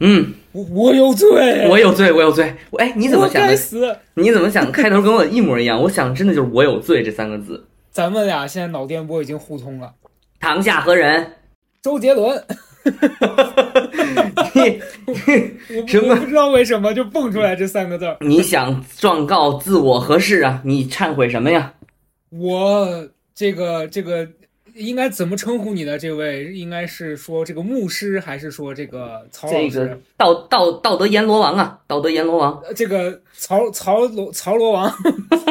嗯，我我有罪，我有罪，我有罪。哎，你怎么想的？该死。你怎么想？开头跟我一模一样。我想真的就是“我有罪”这三个字。咱们俩现在脑电波已经互通了。堂下何人？周杰伦，你我什么不知道为什么就蹦出来这三个字儿。你想状告自我合适啊？你忏悔什么呀？我这个这个应该怎么称呼你的这位？应该是说这个牧师，还是说这个曹老师？这个道道道德阎罗王啊，道德阎罗王。呃这个曹曹罗曹罗王，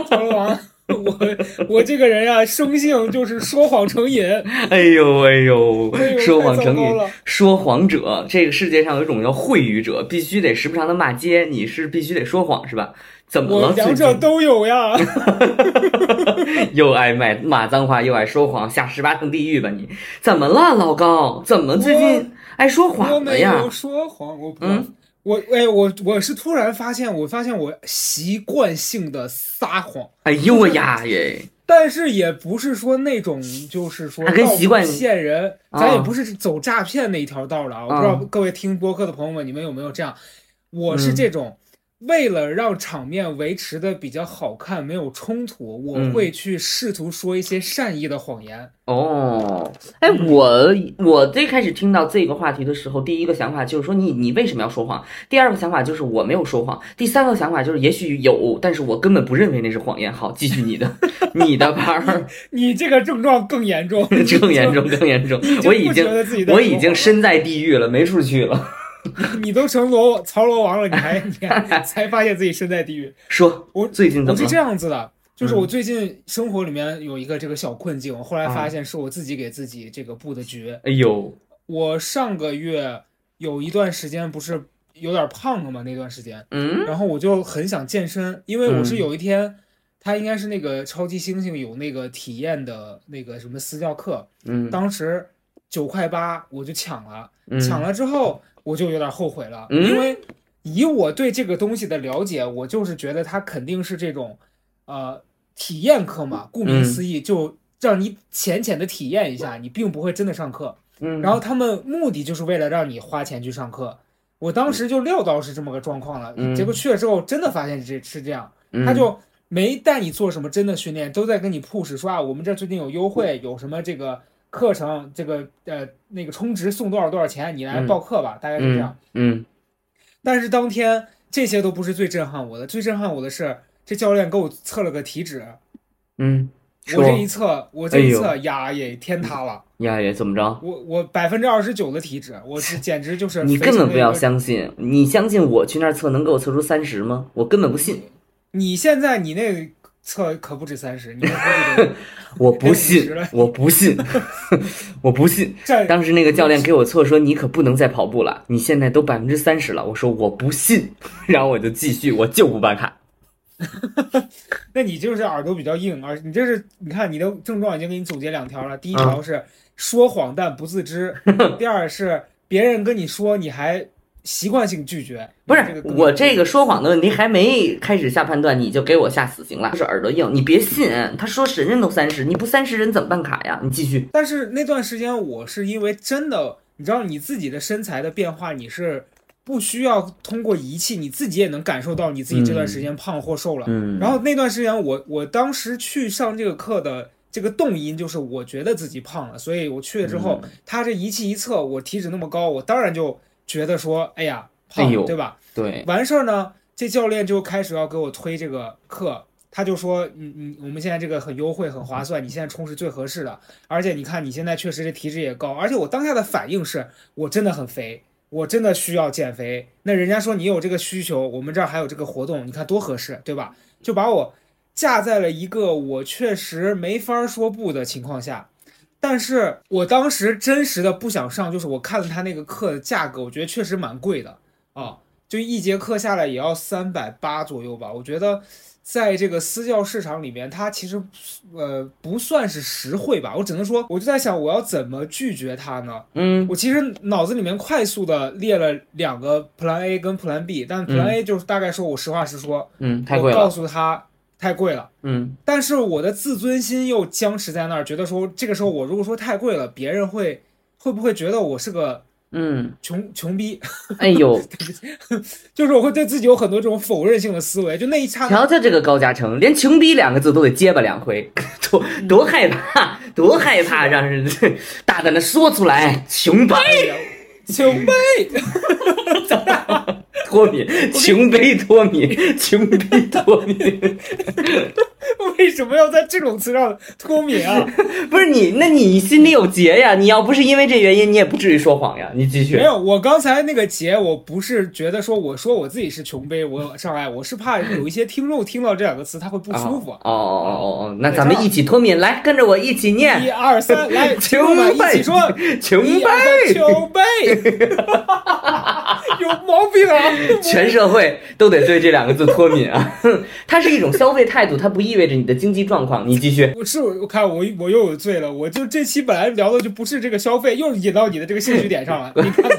曹罗王，我我这个人啊、生性就是说谎成瘾。哎呦哎呦说谎成瘾。说谎者，这个世界上有一种叫秽语者，必须得时不常的骂街，你是必须得说谎是吧？怎么了？我两者都有呀。又爱骂骂脏话，又爱说谎，下十八层地狱吧你？怎么了，老高？怎么最近爱说谎了没呀有？说谎，我不。嗯我哎，我我是突然发现，我发现我习惯性的撒谎，哎呦我呀 耶！但是也不是说那种就是说还跟习惯骗人，啊咱也不是走诈骗那一条道的啊。我不知道啊各位听播客的朋友们，你们有没有这样？我是嗯这种。为了让场面维持的比较好看，没有冲突，我嗯会去试图说一些善意的谎言。哦，哎，我我最开始听到这个话题的时候，第一个想法就是说你你为什么要说谎？第二个想法就是我没有说谎。第三个想法就是也许有，但是我根本不认为那是谎言。好，继续你的，你的班儿 你这个症状更严重，更严重，更严重。我已经我已经身在地狱了，没处去了。你都成罗曹罗王了，你还你还 才发现自己身在地狱。说我最近怎么我是这？样子的，就是嗯我最近生活里面有一个这个小困境，我后来啊发现是我自己给自己这个布的局。哎呦，我上个月有一段时间不是有点胖了吗，那段时间，嗯然后我就很想健身，因为我是嗯有一天。他应该是那个超级猩猩有那个体验的那个什么私教课，嗯当时九块八我就抢了，嗯，抢了之后我就有点后悔了，嗯？因为以我对这个东西的了解，我就是觉得它肯定是这种呃体验课嘛，顾名嗯。思义，就让你浅浅的体验一下，你并不会真的上课。嗯，然后他们目的就是为了让你花钱去上课。我当时就料到是这么个状况了，嗯。结果去了之后真的发现这是这样，嗯。他就没带你做什么真的训练，都在跟你 push 说啊，我们这最近有优惠，有什么这个课程，这个呃那个充值送多少多少钱，你来嗯。报课吧，大概是这样。嗯但是当天这些都不是最震撼我的，最震撼我的是这教练给我测了个体脂，嗯，我这一测，我这一哎测，呀也天塌了，呀也怎么着？我我百分之二十九的体脂，我是简直就是你根本不要相信，你相信我去那儿测能给我测出三十吗？我根本不信，你现在你那测可不止三十，你 我不信，我不信，我不信。当时那个教练给我测说你可不能再跑步了，你现在都百分之三十了。我说我不信，然后我就继续，我就不办卡。那你就是耳朵比较硬，而你这是你看你的症状已经给你总结两条了，第一啊条是说谎但不自知，第二是别人跟你说你还习惯性拒绝。不是这个我这个说谎的问题还没开始下判断，你就给我下死刑了，就是耳朵硬，你别信。他说人人都三十，你不三十人怎么办卡呀？你继续。但是那段时间我是因为真的，你知道你自己的身材的变化，你是不需要通过仪器，你自己也能感受到你自己这段时间胖或瘦了。嗯，然后那段时间我我当时去上这个课的这个动因就是我觉得自己胖了，所以我去了之后，嗯他这仪器一测我体脂那么高，我当然就觉得说，哎呀胖，哎对吧？对，完事儿呢，这教练就开始要给我推这个课，他就说，你你我们现在这个很优惠很划算，你现在充是最合适的，而且你看你现在确实这体脂也高，而且我当下的反应是我真的很肥。我真的需要减肥，那人家说你有这个需求，我们这儿还有这个活动，你看多合适，对吧？就把我架在了一个我确实没法说不的情况下，但是我当时真实的不想上，就是我看了他那个课的价格，我觉得确实蛮贵的啊，就一节课下来也要三百八左右吧。我觉得在这个私教市场里面，它其实呃不算是实惠吧。我只能说，我就在想我要怎么拒绝他呢？嗯我其实脑子里面快速的列了两个 Plan A 跟 Plan B，但 Plan A 就是大概说我实话实说，嗯，太贵我告。诉他太贵了。嗯。但是我的自尊心又僵持在那儿，觉得说这个时候我如果说太贵了，别人会会不会觉得我是个嗯，穷穷逼，哎呦，就是我会对自己有很多这种否认性的思维，就那一刹那，瞧瞧这个高嘉诚，连“穷逼”两个字都得结巴两回，多多害怕，多害怕，让人大胆的说出来，穷逼，穷逼，脱敏，穷悲脱敏，穷逼脱敏。为什么要在这种词上脱敏啊？不是你，那你心里有结呀？你要不是因为这原因，你也不至于说谎呀。你继续。没有，我刚才那个结，我不是觉得说我说我自己是穷悲，我障碍，我是怕有一些听众听到这两个词他会不舒服。哦哦哦哦哦，那咱们一起脱敏，来跟着我一起念。一二三，来，穷悲，一起说，穷悲，穷悲，有毛病啊！全社会都得对这两个字脱敏啊！它是一种消费态度，它不意味着你的经济状况。你继续。我是我看我我又有罪了，我就这期本来聊的就不是这个消费，又引到你的这个兴趣点上了。你看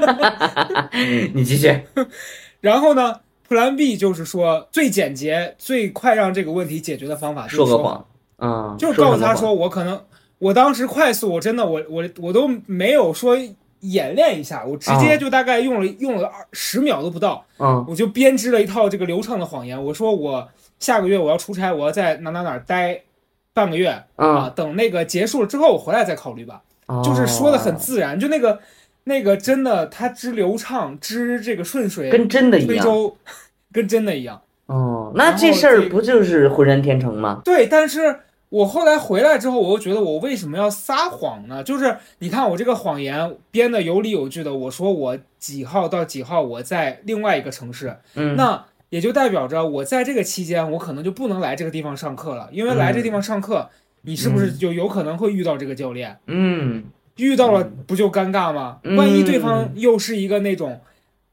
看，你继续。然后呢，Plan B 就是说最简洁、最快让这个问题解决的方法，说个谎。嗯，就是告诉他说，我可能我当时快速，我真的我我我都没有说。演练一下，我直接就大概用了用了二十秒都不到，嗯，我就编织了一套这个流畅的谎言。我说我下个月我要出差，我要在哪哪哪待半个月啊，等那个结束了之后我回来再考虑吧。就是说的很自然，就那个那个真的，它之流畅之这个顺水，跟真的一样，跟真的一样。哦，那这事儿不就是浑然天成吗？对，但是。我后来回来之后，我又觉得我为什么要撒谎呢？就是你看我这个谎言编的有理有据的，我说我几号到几号我在另外一个城市，嗯，那也就代表着我在这个期间我可能就不能来这个地方上课了，因为来这地方上课，你是不是就有可能会遇到这个教练？嗯，遇到了不就尴尬吗？万一对方又是一个那种，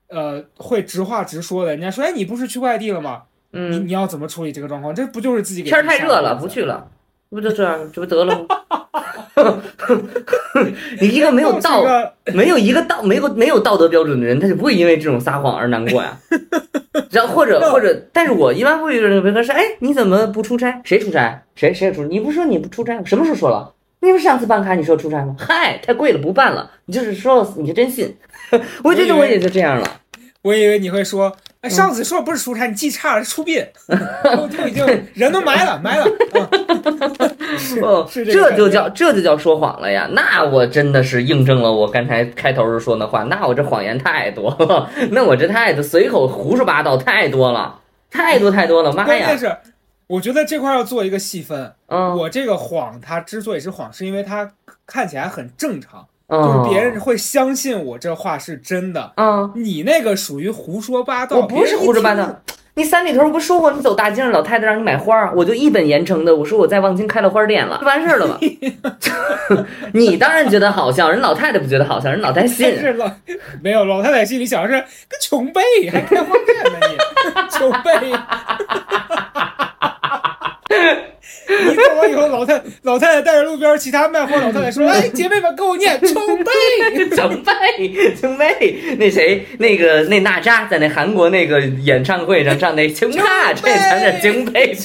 呃，会直话直说的，人家说，哎，你不是去外地了吗？嗯，你你要怎么处理这个状况？这不就是自己给天太热了，不去了。不就这样，这不得了吗？你一个没有道、没有一个道、没有没有道德标准的人，他就不会因为这种撒谎而难过呀。然后或者或者，但是我一般会遇到别人说：“哎，你怎么不出差？谁出差？谁谁出？你不说你不出差？什么时候说了？你不是上次办卡你说出差吗？嗨，太贵了，不办了。你就是说，你是真信？我觉得我也就这样了。我以为你会说。”哎，上次说不是出差，你记差了，是出殡，都 都已经人都埋了，埋了。哦，是这就叫这就叫说谎了呀！那我真的是印证了我刚才开头时说那话，那我这谎言太多了，那我这太多随口胡说八道太多了，太多太多了，妈呀！关键是，我觉得这块要做一个细分。嗯，我这个谎，它之所以是谎，是因为它看起来很正常。就是别人会相信我这话是真的，嗯，你那个属于胡说八道。我不是胡说八道，你三里屯不说过你走大街上老太太让你买花，我就一本严称的我说我在望京开了花店了，就完事儿了吧？你当然觉得好笑，人老太太不觉得好笑，人老太太信。是老没有老太太心里想的是个穷背还开花店呢你 穷背。你走了以后，老太老太太带着路边其他卖货老太太说：“哎，姐妹们，跟我念‘崇拜，崇拜，崇拜’。那谁，那个那娜扎在那韩国那个演唱会上唱那‘崇拜’，这才是敬佩。”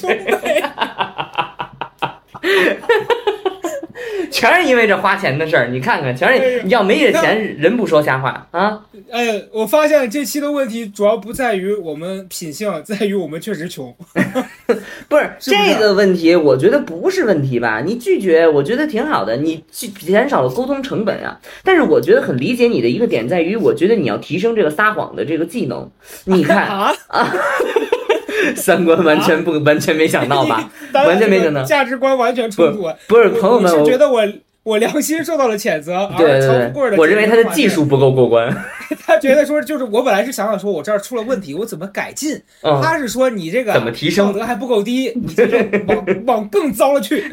全是因为这花钱的事儿，你看看，全是要没这钱，人不说瞎话啊。哎，我发现这期的问题主要不在于我们品性，在于我们确实穷。不是 这个问题，我觉得不是问题吧？你拒绝，我觉得挺好的，你减少了沟通成本啊。但是我觉得很理解你的一个点在于，我觉得你要提升这个撒谎的这个技能。你看啊啊，三观完全不完全没想到吧？完全没想到，价值观完全冲突。不是朋友们，是觉得我。我良心受到了谴责，而曹富贵的，我认为他的技术不够过关。他觉得说，就是我本来是想想说，我这儿出了问题，我怎么改进？他是说你这个怎么提升道德还不够低，你这往 往更糟了去。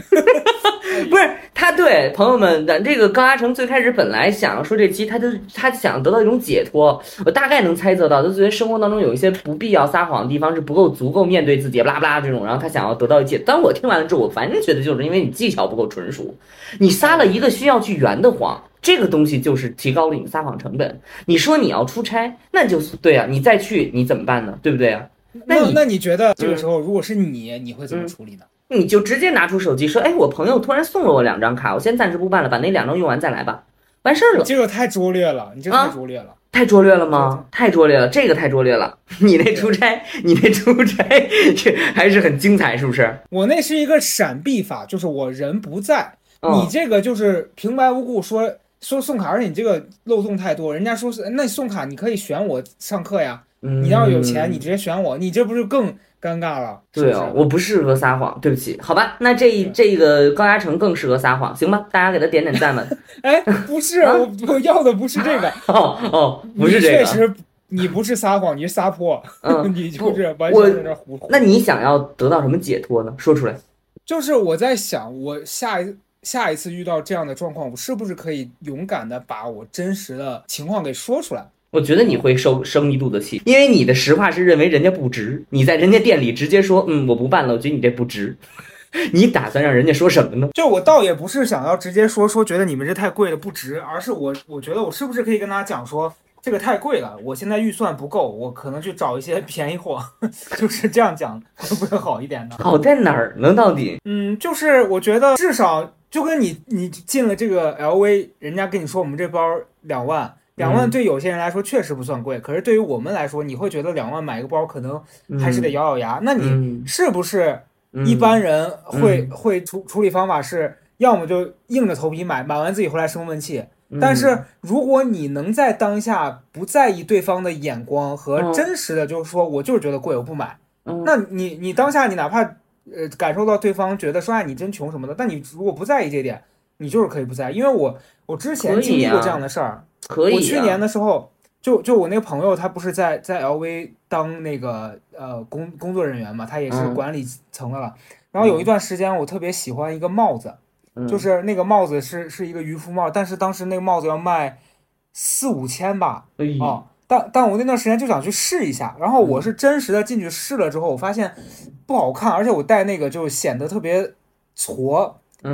不是他对朋友们，咱这个高阿成最开始本来想说这期，他就他想得到一种解脱。我大概能猜测到，他觉得生活当中有一些不必要撒谎的地方是不够足够面对自己，拉不拉这种，然后他想要得到一解。当我听完了之后，我反正觉得就是因为你技巧不够纯熟，你撒了。一个需要去圆的谎，这个东西就是提高了你撒谎成本。你说你要出差，那就是对啊，你再去你怎么办呢？对不对啊？那你那你觉得这个时候如果是你，你会怎么处理呢？你就直接拿出手机说，哎，我朋友突然送了我两张卡，我先暂时不办了，把那两张用完再来吧。完事儿了。这个太拙劣了，你这个太拙劣了。太拙劣了吗？太拙劣了，这个太拙劣了。你那出差，你那出差这还是很精彩，是不是？我那是一个闪避法，就是我人不在，你这个就是平白无故说说送卡，而且你这个漏洞太多。人家说是，那你送卡你可以选我上课呀。你要有钱，你直接选我，你这不是更？尴尬了，对啊，我不适合撒谎，对不起，好吧，那这这个高嘉诚更适合撒谎，行吧？大家给他点点赞吧。哎，不是，我我要的不是这个，哦哦，不是这个，确实你不是撒谎，你是撒泼，你就是完全在那胡。那你想要得到什么解脱呢？说出来。就是我在想，我下一下一次遇到这样的状况，我是不是可以勇敢的把我真实的情况给说出来？我觉得你会受生一肚子气，因为你的实话是认为人家不值。你在人家店里直接说，嗯，我不办了，我觉得你这不值。你打算让人家说什么呢？就我倒也不是想要直接说说觉得你们这太贵了不值，而是我我觉得我是不是可以跟大家讲说这个太贵了，我现在预算不够，我可能去找一些 便宜货，就是这样讲会不会好一点呢？好在哪儿呢？到底？嗯，就是我觉得至少就跟你你进了这个 LV，人家跟你说我们这包两万。两万对有些人来说确实不算贵，可是对于我们来说，你会觉得两万买一个包可能还是得咬咬牙。那你是不是一般人会会处处理方法是，要么就硬着头皮买，买完自己回来生闷气。但是如果你能在当下不在意对方的眼光和真实的，就是说我就是觉得贵，我不买。那你你当下你哪怕呃感受到对方觉得说哎你真穷什么的，但你如果不在意这点，你就是可以不在意。因为我我之前经历过这样的事儿。可以。我去年的时候，就就我那个朋友，他不是在在 LV 当那个呃工工作人员嘛，他也是管理层的了。然后有一段时间，我特别喜欢一个帽子，就是那个帽子是是一个渔夫帽，但是当时那个帽子要卖四五千吧。啊，但但我那段时间就想去试一下，然后我是真实的进去试了之后，我发现不好看，而且我戴那个就显得特别矬，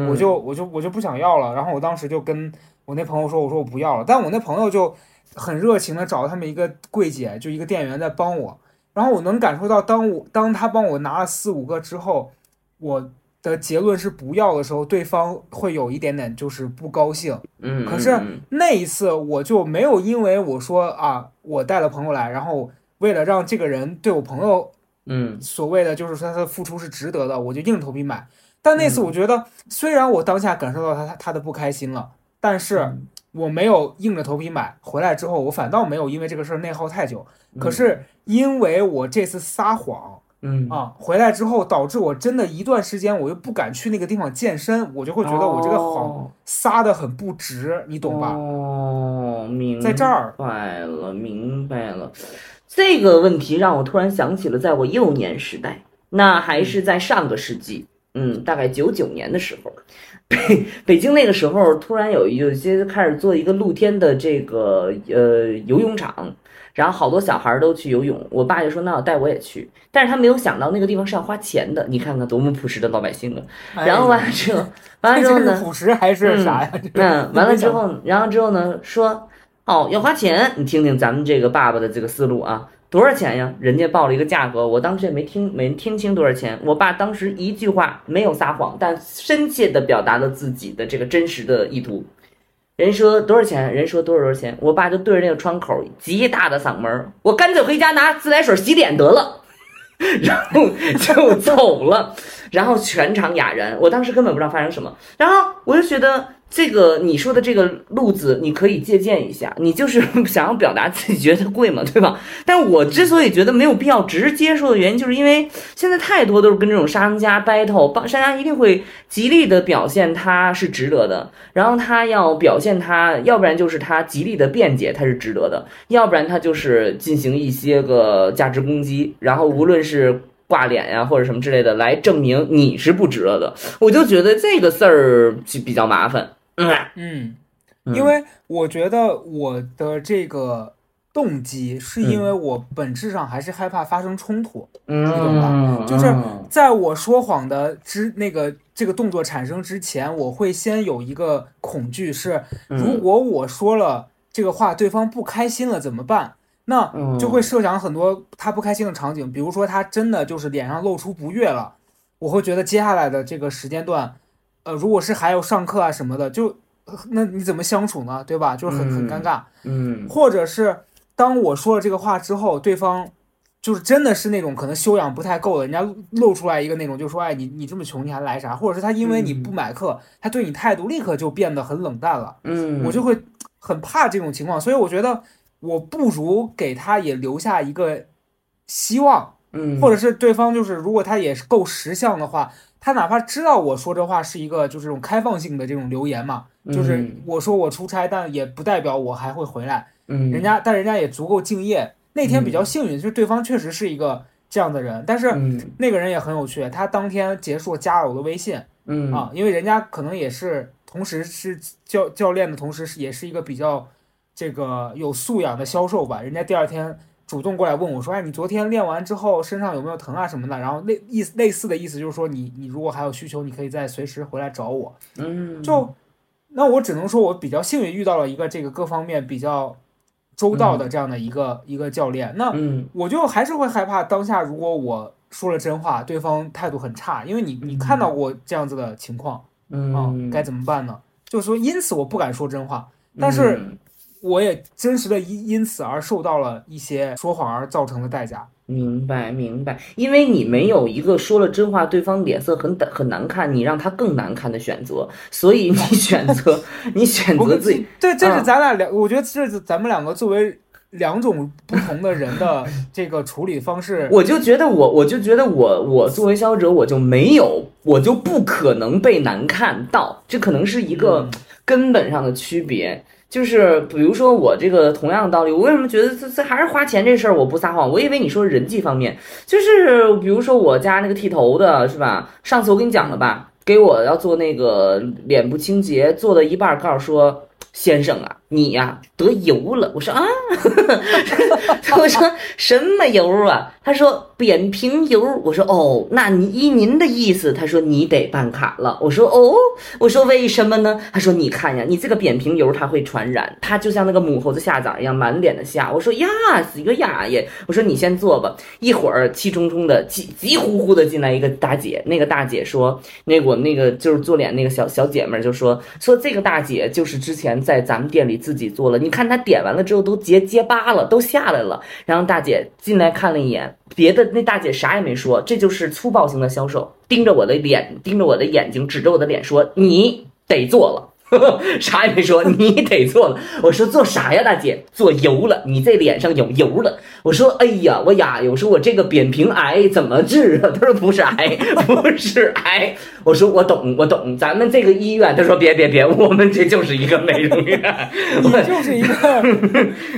我就我就我就不想要了。然后我当时就跟。我那朋友说：“我说我不要了。”但我那朋友就很热情的找他们一个柜姐，就一个店员在帮我。然后我能感受到，当我当他帮我拿了四五个之后，我的结论是不要的时候，对方会有一点点就是不高兴。嗯。可是那一次我就没有因为我说啊，我带了朋友来，然后为了让这个人对我朋友，嗯，所谓的就是说他的付出是值得的，我就硬着头皮买。但那次我觉得，虽然我当下感受到他他他的不开心了。但是我没有硬着头皮买回来之后，我反倒没有因为这个事儿内耗太久。可是因为我这次撒谎，嗯啊，回来之后导致我真的一段时间我又不敢去那个地方健身，我就会觉得我这个谎撒的很不值，你懂吧？哦，明在这儿白了，明白了。这个问题让我突然想起了，在我幼年时代，那还是在上个世纪，嗯，大概九九年的时候。北北京那个时候，突然有有些开始做一个露天的这个呃游泳场，然后好多小孩都去游泳。我爸就说：“那我带我也去。”但是他没有想到那个地方是要花钱的。你看看多么朴实的老百姓啊！然后完了之后，完了之后呢？朴实还是啥呀？嗯，完了之后，然后之后呢？说哦要花钱。你听听咱们这个爸爸的这个思路啊。多少钱呀？人家报了一个价格，我当时也没听，没听清多少钱。我爸当时一句话没有撒谎，但深切的表达了自己的这个真实的意图。人说多少钱？人说多少多少钱？我爸就对着那个窗口极大的嗓门，我干脆回家拿自来水洗脸得了，然后就走了，然后全场哑然。我当时根本不知道发生什么，然后我就觉得。这个你说的这个路子，你可以借鉴一下。你就是想要表达自己觉得贵嘛，对吧？但我之所以觉得没有必要直接说的原因，就是因为现在太多都是跟这种商家 battle，商家一定会极力的表现他是值得的，然后他要表现他，要不然就是他极力的辩解他是值得的，要不然他就是进行一些个价值攻击，然后无论是。挂脸呀，或者什么之类的，来证明你是不值了的，我就觉得这个事儿就比较麻烦。嗯嗯，因为我觉得我的这个动机是因为我本质上还是害怕发生冲突，你懂吧？就是在我说谎的之那个这个动作产生之前，我会先有一个恐惧，是如果我说了这个话，对方不开心了怎么办？那就会设想很多他不开心的场景，比如说他真的就是脸上露出不悦了，我会觉得接下来的这个时间段，呃，如果是还有上课啊什么的，就那你怎么相处呢？对吧？就是很很尴尬。嗯或者是当我说了这个话之后，对方就是真的是那种可能修养不太够的，人家露出来一个那种，就说哎你你这么穷你还来啥？或者是他因为你不买课，他对你态度立刻就变得很冷淡了，嗯，我就会很怕这种情况，所以我觉得我不如给他也留下一个希望，嗯，或者是对方就是如果他也是够识相的话。他哪怕知道我说这话是一个就是这种开放性的这种留言嘛，就是嗯我说我出差，但也不代表我还会回来。嗯人家，但人家也足够敬业。那天比较幸运，就是对方确实是一个这样的人，但是嗯那个人也很有趣，他当天结束加了我的微信嗯啊，因为人家可能也是同时是教教练的同时，是也是一个比较这个有素养的销售吧。人家第二天主动过来问我说：“哎，你昨天练完之后身上有没有疼啊什么的？”然后类意类似的意思就是说你你如果还有需求，你可以再随时回来找我。嗯就那我只能说，我比较幸运遇到了一个这个各方面比较周到的这样的一个、一个教练。那嗯我就还是会害怕当下如果我说了真话，对方态度很差，因为你你看到过这样子的情况啊，嗯，该怎么办呢？就是说，因此我不敢说真话，但是嗯我也真实的因因此而受到了一些说谎而造成的代价。明白明白，因为你没有一个说了真话，对方脸色很很很难看，你让他更难看的选择，所以你选择 你选择自己，这这是嗯咱俩两，我觉得这是咱们两个作为两种不同的人的这个处理方式。我就觉得我我就觉得我我作为消费者，我就没有我就不可能被难看到，这可能是一个嗯根本上的区别。就是比如说我这个同样的道理，我为什么觉得这这还是花钱这事儿我不撒谎？我以为你说人际方面，就是比如说我家那个剃头的是吧？上次我跟你讲了吧，给我要做那个脸部清洁，做到一半告诉说。先生啊，你呀、得油了。我说啊，我说什么油啊？他说扁平疣。我说哦，那你依您的意思，他说你得办卡了。我说哦，我说为什么呢？他说你看呀，你这个扁平疣它会传染，它就像那个母猴子下崽一样，满脸的下。我说呀，死个呀耶！我说你先坐吧。一会儿气冲冲的、急急呼呼的进来一个大姐，那个大姐说，那我那个就是做脸那个小小姐们就说说这个大姐就是之前在咱们店里自己做了，你看她点完了之后都结结疤了，都下来了。然后大姐进来看了一眼，别的那大姐啥也没说，这就是粗暴型的销售，盯着我的脸，盯着我的眼睛，指着我的脸说：“你得做了。”啥也没说，你得做了。我说做啥呀，大姐？做油了，你这脸上有油了。我说，哎呀，我呀，我说我这个扁平癌怎么治啊？他说不是癌，不是癌。我说我懂，我懂，咱们这个医院，他说别别别，我们这就是一个美容院。你就是一个，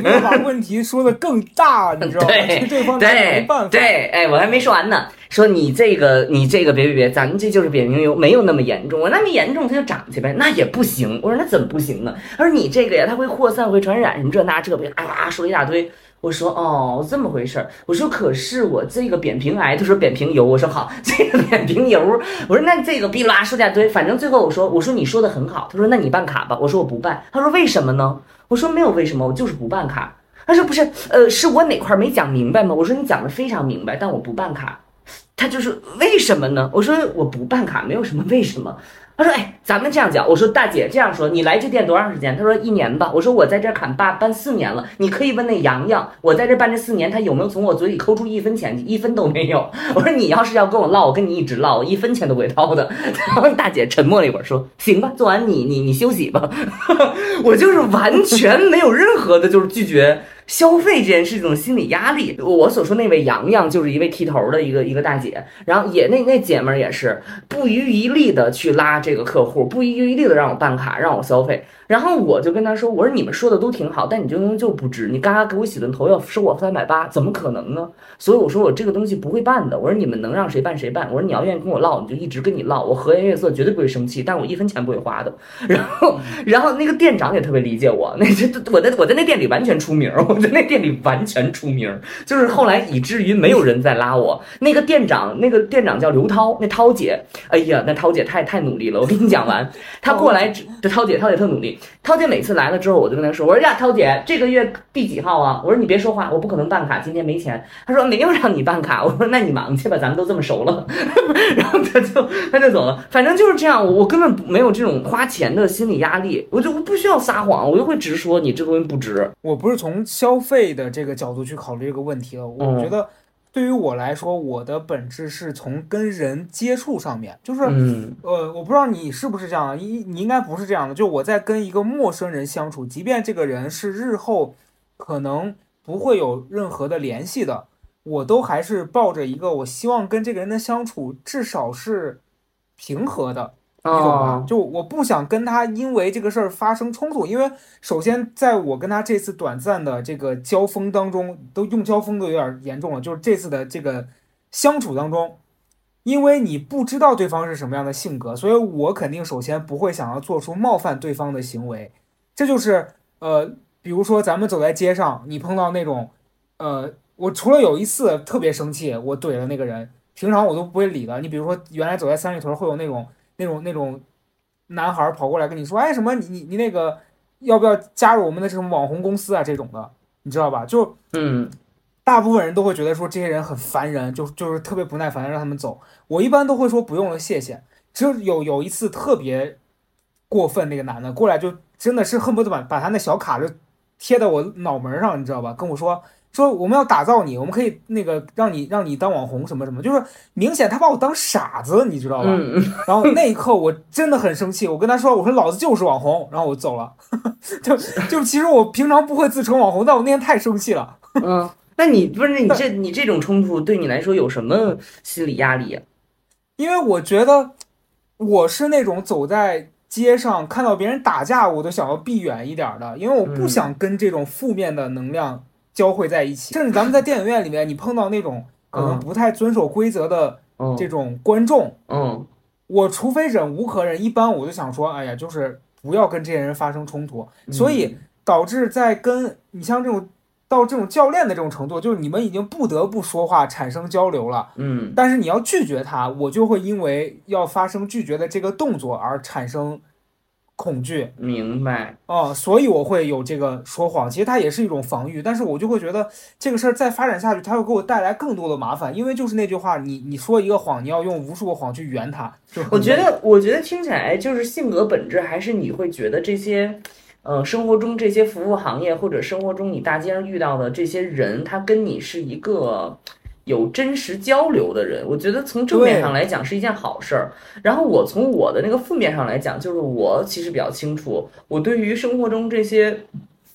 你要把问题说的更大，你知道吗？对对方没对办法。对，哎，我还没说完呢。说你这个，你这个别别别，咱们这就是扁平疣，没有那么严重。我那么严重，它就长去呗，那也不行。我说那怎么不行呢？他说你这个呀，它会扩散，会传染，什么这那这别，啊哇说一大堆。我说哦，这么回事儿。我说可是我这个扁平癌，他说扁平疣。我说好，这个扁平疣。我说那这个哔啦说一大堆，反正最后我说我说你说的很好。他说那你办卡吧。我说我不办。他说为什么呢？我说没有为什么，我就是不办卡。他说不是，呃，是我哪块没讲明白吗？我说你讲的非常明白，但我不办卡。他就是为什么呢？我说我不办卡，没有什么为什么。他说：“哎，咱们这样讲。”我说：“大姐这样说，你来这店多长时间？”他说：“一年吧。”我说：“我在这儿砍办办四年了，你可以问那洋洋，我在这办这四年，他有没有从我嘴里抠出一分钱？一分都没有。”我说：“你要是要跟我唠，我跟你一直唠，我一分钱都不会掏的。”然后大姐沉默了一会儿，说：“行吧，做完你你你休息吧。”我就是完全没有任何的，就是拒绝。消费这件事情的心理压力，我所说那位洋洋就是一位剃头的一个一个大姐，然后也那那姐们儿也是不遗余力的去拉这个客户，不遗余力的让我办卡，让我消费。然后我就跟他说：“我说你们说的都挺好，但你这个东西就不值。你嘎嘎给我洗顿头要收我三百八，怎么可能呢？所以我说我这个东西不会办的。我说你们能让谁办谁办。我说你要愿意跟我唠，你就一直跟你唠，我和颜悦色，绝对不会生气，但我一分钱不会花的。然后，然后那个店长也特别理解我，那这我在我在那店里完全出名，我在那店里完全出名，就是后来以至于没有人再拉我。那个店长，那个店长叫刘涛，那涛姐，哎呀，那涛姐太太努力了。我跟你讲完，她过来，这涛姐涛姐特努力。涛姐每次来了之后，我就跟她说，我说呀，涛姐这个月第几号啊？我说你别说话，我不可能办卡，今天没钱。她说没有让你办卡，我说那你忙去吧，咱们都这么熟了。然后她就她就走了，反正就是这样，我我根本没有这种花钱的心理压力，我就不需要撒谎，我就会直说你这东西不值。我不是从消费的这个角度去考虑这个问题了，我觉得。对于我来说，我的本质是从跟人接触上面，就是，呃，我不知道你是不是这样，你你应该不是这样的。就我在跟一个陌生人相处，即便这个人是日后可能不会有任何的联系的，我都还是抱着一个我希望跟这个人的相处至少是平和的。你懂吧？就我不想跟他因为这个事儿发生冲突，因为首先在我跟他这次短暂的这个交锋当中，都用交锋都有点严重了。就是这次的这个相处当中，因为你不知道对方是什么样的性格，所以我肯定首先不会想要做出冒犯对方的行为。这就是呃，比如说咱们走在街上，你碰到那种呃，我除了有一次特别生气，我怼了那个人，平常我都不会理的。你比如说，原来走在三里屯会有那种。那种那种男孩跑过来跟你说，哎，什么你你你那个要不要加入我们的这种网红公司啊？这种的，你知道吧？就嗯，大部分人都会觉得说这些人很烦人，就就是特别不耐烦，让他们走。我一般都会说不用了，谢谢。只有有有一次特别过分，那个男的过来就真的是恨不得把把他那小卡就贴在我脑门上，你知道吧？跟我说。说我们要打造你，我们可以那个让你让你当网红什么什么，就是明显他把我当傻子，你知道吧？然后那一刻我真的很生气，我跟他说，我说老子就是网红，然后我走了。就就其实我平常不会自称网红，但我那天太生气了。嗯，那你不是你这你这种冲突对你来说有什么心理压力？因为我觉得我是那种走在街上看到别人打架，我都想要避远一点的，因为我不想跟这种负面的能量。交汇在一起，甚至咱们在电影院里面，你碰到那种可能不太遵守规则的这种观众，嗯，我除非忍无可忍，一般我就想说，哎呀，就是不要跟这些人发生冲突。所以导致在跟你像这种到这种教练的这种程度，就是你们已经不得不说话产生交流了，嗯，但是你要拒绝他，我就会因为要发生拒绝的这个动作而产生。恐惧，明白哦，所以我会有这个说谎，其实它也是一种防御，但是我就会觉得这个事儿再发展下去，它会给我带来更多的麻烦，因为就是那句话，你你说一个谎，你要用无数个谎去圆它。我觉得，我觉得听起来就是性格本质，还是你会觉得这些，呃，生活中这些服务行业或者生活中你大街上遇到的这些人，他跟你是一个。有真实交流的人，我觉得从正面上来讲是一件好事儿。然后我从我的那个负面上来讲，就是我其实比较清楚，我对于生活中这些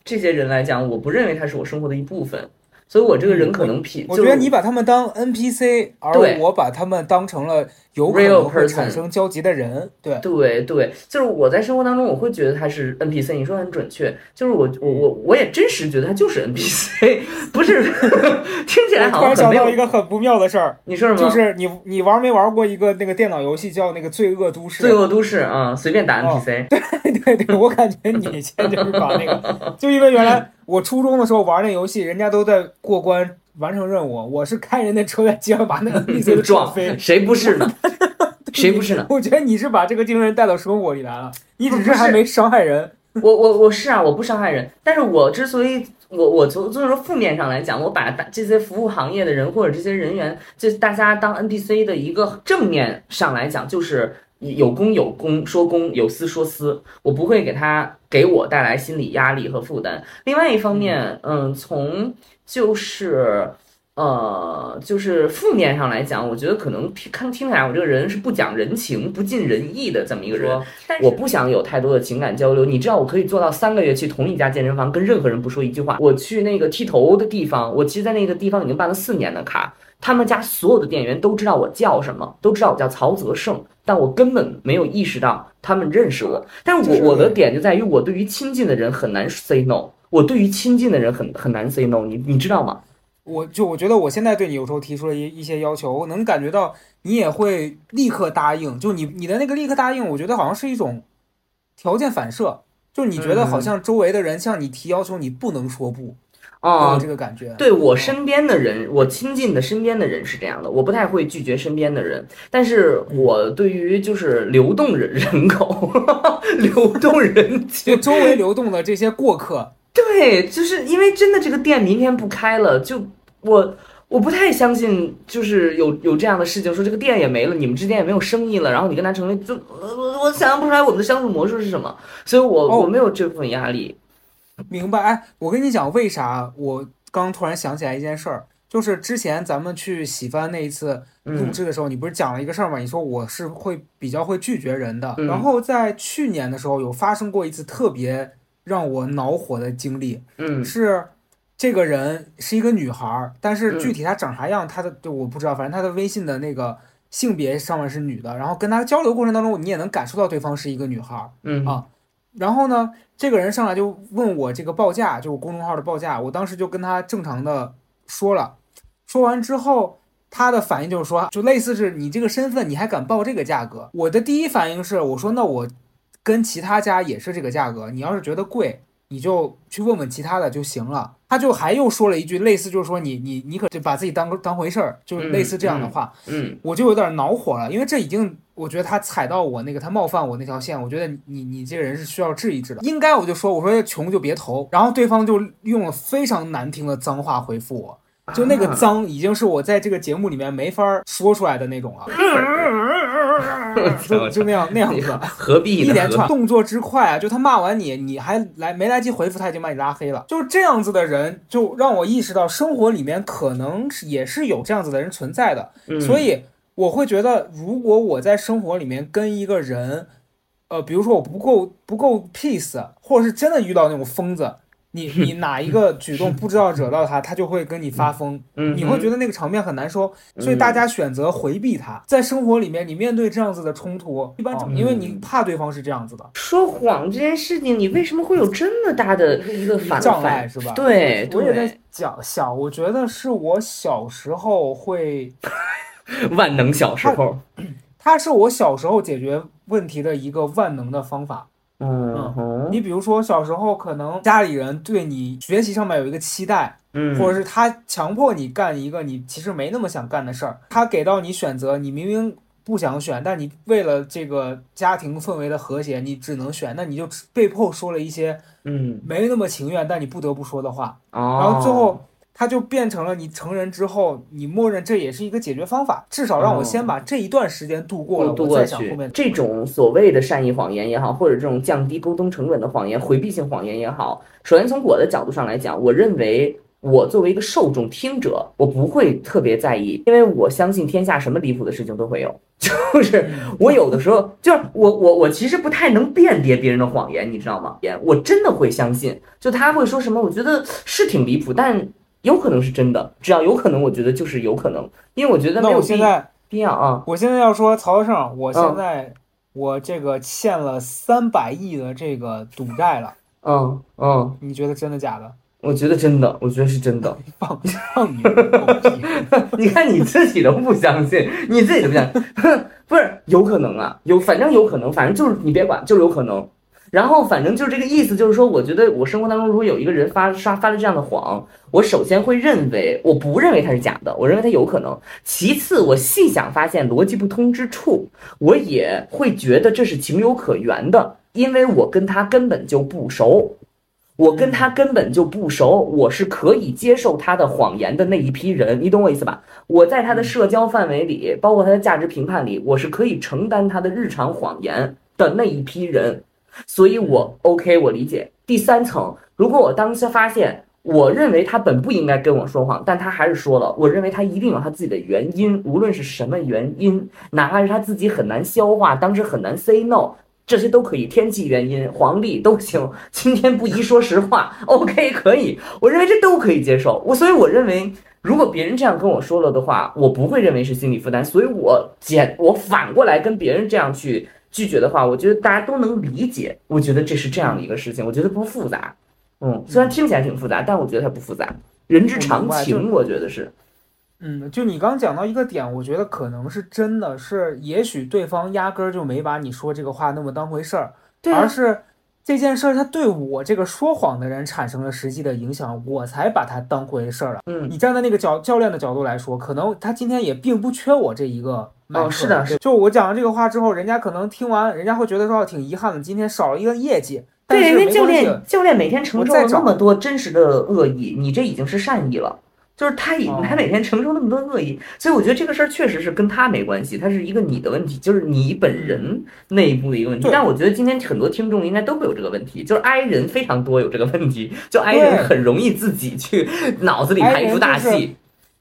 这些人来讲，我不认为他是我生活的一部分。所以我这个人可能品，我觉得你把他们当 NPC，而我把他们当成了有可能会产生交集的人。对对对，就是我在生活当中我会觉得他是 NPC，你说很准确，就是我我我我也真实觉得他就是 NPC，不是 听起来好像突然想到一个很不妙的事儿，你说什么？就是你你玩没玩过一个那个电脑游戏叫那个罪恶都市？罪恶都市啊，随便打 NPC。对 对对，我感觉你现在就是把那个，就因为原来。我初中的时候玩那游戏，人家都在过关完成任务，我是开人的车在街上把那个 NPC 撞飞，谁不是呢？谁不是呢？我觉得你是把这个精神带到生活里来了，你只是还没伤害人。我我我是啊，我不伤害人，但是我之所以我我从就是说负面上来讲，我把这些服务行业的人或者这些人员，就大家当 NPC 的一个正面上来讲，就是。有公有公说公，有私说私，我不会给他给我带来心理压力和负担。另外一方面，嗯，从就是，呃，就是负面上来讲，我觉得可能听看听起来我这个人是不讲人情、不尽人意的这么一个人。我不想有太多的情感交流。你知道，我可以做到三个月去同一家健身房，跟任何人不说一句话。我去那个剃头的地方，我其实在那个地方已经办了四年的卡。他们家所有的店员都知道我叫什么，都知道我叫曹泽胜，但我根本没有意识到他们认识我。但是我我的点就在于，我对于亲近的人很难 say no，我对于亲近的人很很难 say no，你你知道吗？我就我觉得我现在对你有时候提出了一一些要求，我能感觉到你也会立刻答应。就你你的那个立刻答应，我觉得好像是一种条件反射，就是你觉得好像周围的人向你提要求，你不能说不。啊、有这个感觉。对我嗯身边的人，我亲近的身边的人是这样的，我不太会拒绝身边的人，但是我对于就是流动人 人口、流动人就群，周围流动的这些过客，对，就是因为真的这个店明天不开了，就我我不太相信，就是有有这样的事情，说这个店也没了，你们之间也没有生意了，然后你跟他成为就呃我我想象不出来我们的相处模式是什么，所以我、哦我没有这部分压力。明白？哎，我跟你讲，为啥我刚突然想起来一件事儿，就是之前咱们去喜番那一次录嗯制的时候，你不是讲了一个事儿吗？你说我是会比较会拒绝人的，嗯然后在去年的时候有发生过一次特别让我恼火的经历，嗯是这个人是一个女孩儿，但是嗯具体她长啥样，她的就我不知道，反正她的微信的那个性别上面是女的，然后跟她交流过程当中，你也能感受到对方是一个女孩儿。嗯啊然后呢，这个人上来就问我这个报价，就我公众号的报价，我当时就跟他正常的说了，说完之后，他的反应就是说，就类似是你这个身份，你还敢报这个价格？我的第一反应是，我说那我跟其他家也是这个价格，你要是觉得贵，你就去问问其他的就行了。他就还又说了一句类似，就是说你你你可就把自己当个当回事儿，就是类似这样的话。嗯我就有点恼火了，因为这已经，我觉得他踩到我那个，他冒犯我那条线，我觉得你你这个人是需要治一治的。应该我就说，我说穷就别投，然后对方就用了非常难听的脏话回复我，就那个啊脏已经是我在这个节目里面没法说出来的那种了，就就那样那样子。何必呢？一连串动作之快啊！就他骂完你，你还来没来及回复，他已经把你拉黑了。就是这样子的人，就让我意识到生活里面可能是也是有这样子的人存在的。嗯所以我会觉得，如果我在生活里面跟一个人，呃，比如说我不够不够 peace，或者是真的遇到那种疯子，你你 哪一个举动不知道惹到他，他就会跟你发疯，嗯你会觉得那个场面很难受，所以大家选择回避他。在生活里面，你面对这样子的冲突，一般哦因为你怕对方是这样子的说谎这件事情，你为什么会有这么大的一个反障碍是吧？对我也在对，讲小，我觉得是我小时候会。万能小时候，它 是我小时候解决问题的一个万能的方法。嗯哼，你比如说，小时候可能家里人对你学习上面有一个期待，嗯，或者是他强迫你干一个你其实没那么想干的事儿，他给到你选择，你明明不想选，但你为了这个家庭氛围的和谐，你只能选，那你就只被迫说了一些嗯，没那么情愿，但你不得不说的话，哦，然后最后。它就变成了你成人之后，你默认这也是一个解决方法，至少让我先把这一段时间度过了，我度过去再想后面。这种所谓的善意谎言也好，或者这种降低沟通成本的谎言、回避性谎言也好，首先从我的角度上来讲，我认为我作为一个受众听者，我不会特别在意，因为我相信天下什么离谱的事情都会有。就是我有的时候，就是我我我其实不太能辨别别人的谎言，你知道吗？我真的会相信，就他会说什么，我觉得是挺离谱，但有可能是真的。只要有可能，我觉得就是有可能，因为我觉得没那有必我现在必要啊。我现在要说曹德胜，我现嗯在、我这个欠了三百亿的这个赌债了，嗯嗯，你觉得真的假的？我觉得真的，我觉得是真的。放放你个狗屁！你看你自己都不相信，你自己都不相信，哼 不是有可能啊，有反正有可能，反正就是你别管，就是有可能。然后反正就是这个意思，就是说，我觉得我生活当中如果有一个人发发发了这样的谎，我首先会认为，我不认为他是假的，我认为他有可能。其次，我细想发现逻辑不通之处，我也会觉得这是情有可原的，因为我跟他根本就不熟。我跟他根本就不熟，我是可以接受他的谎言的那一批人，你懂我意思吧？我在他的社交范围里，包括他的价值评判里，我是可以承担他的日常谎言的那一批人，所以我 OK，我理解。第三层，如果我当时发现，我认为他本不应该跟我说谎，但他还是说了，我认为他一定有他自己的原因，无论是什么原因，哪怕是他自己很难消化，当时很难 say no。这些都可以，天气原因、黄历都行。今天不宜说实话，OK，可以。我认为这都可以接受。我所以我认为，如果别人这样跟我说了的话，我不会认为是心理负担。所以我简我反过来跟别人这样去拒绝的话，我觉得大家都能理解。我觉得这是这样的一个事情，我觉得不复杂。嗯，虽然听起来挺复杂，但我觉得它不复杂，人之常情，我觉得是。嗯，就你刚讲到一个点，我觉得可能是真的是，也许对方压根儿就没把你说这个话那么当回事儿，对啊而是这件事儿他对我这个说谎的人产生了实际的影响，我才把他当回事儿了。嗯，你站在那个教教练的角度来说，可能他今天也并不缺我这一个。哦是的是就我讲了这个话之后，人家可能听完，人家会觉得说挺遗憾的，今天少了一个业绩。但对，是因为教练教练每天承受那么多真实的恶意，你这已经是善意了。就是他已哦他每天承受那么多恶意，所以我觉得这个事儿确实是跟他没关系，他是一个你的问题，就是你本人内部的一个问题。但我觉得今天很多听众应该都会有这个问题，就是 I 人非常多有这个问题，就 I 人很容易自己去脑子里一出大戏。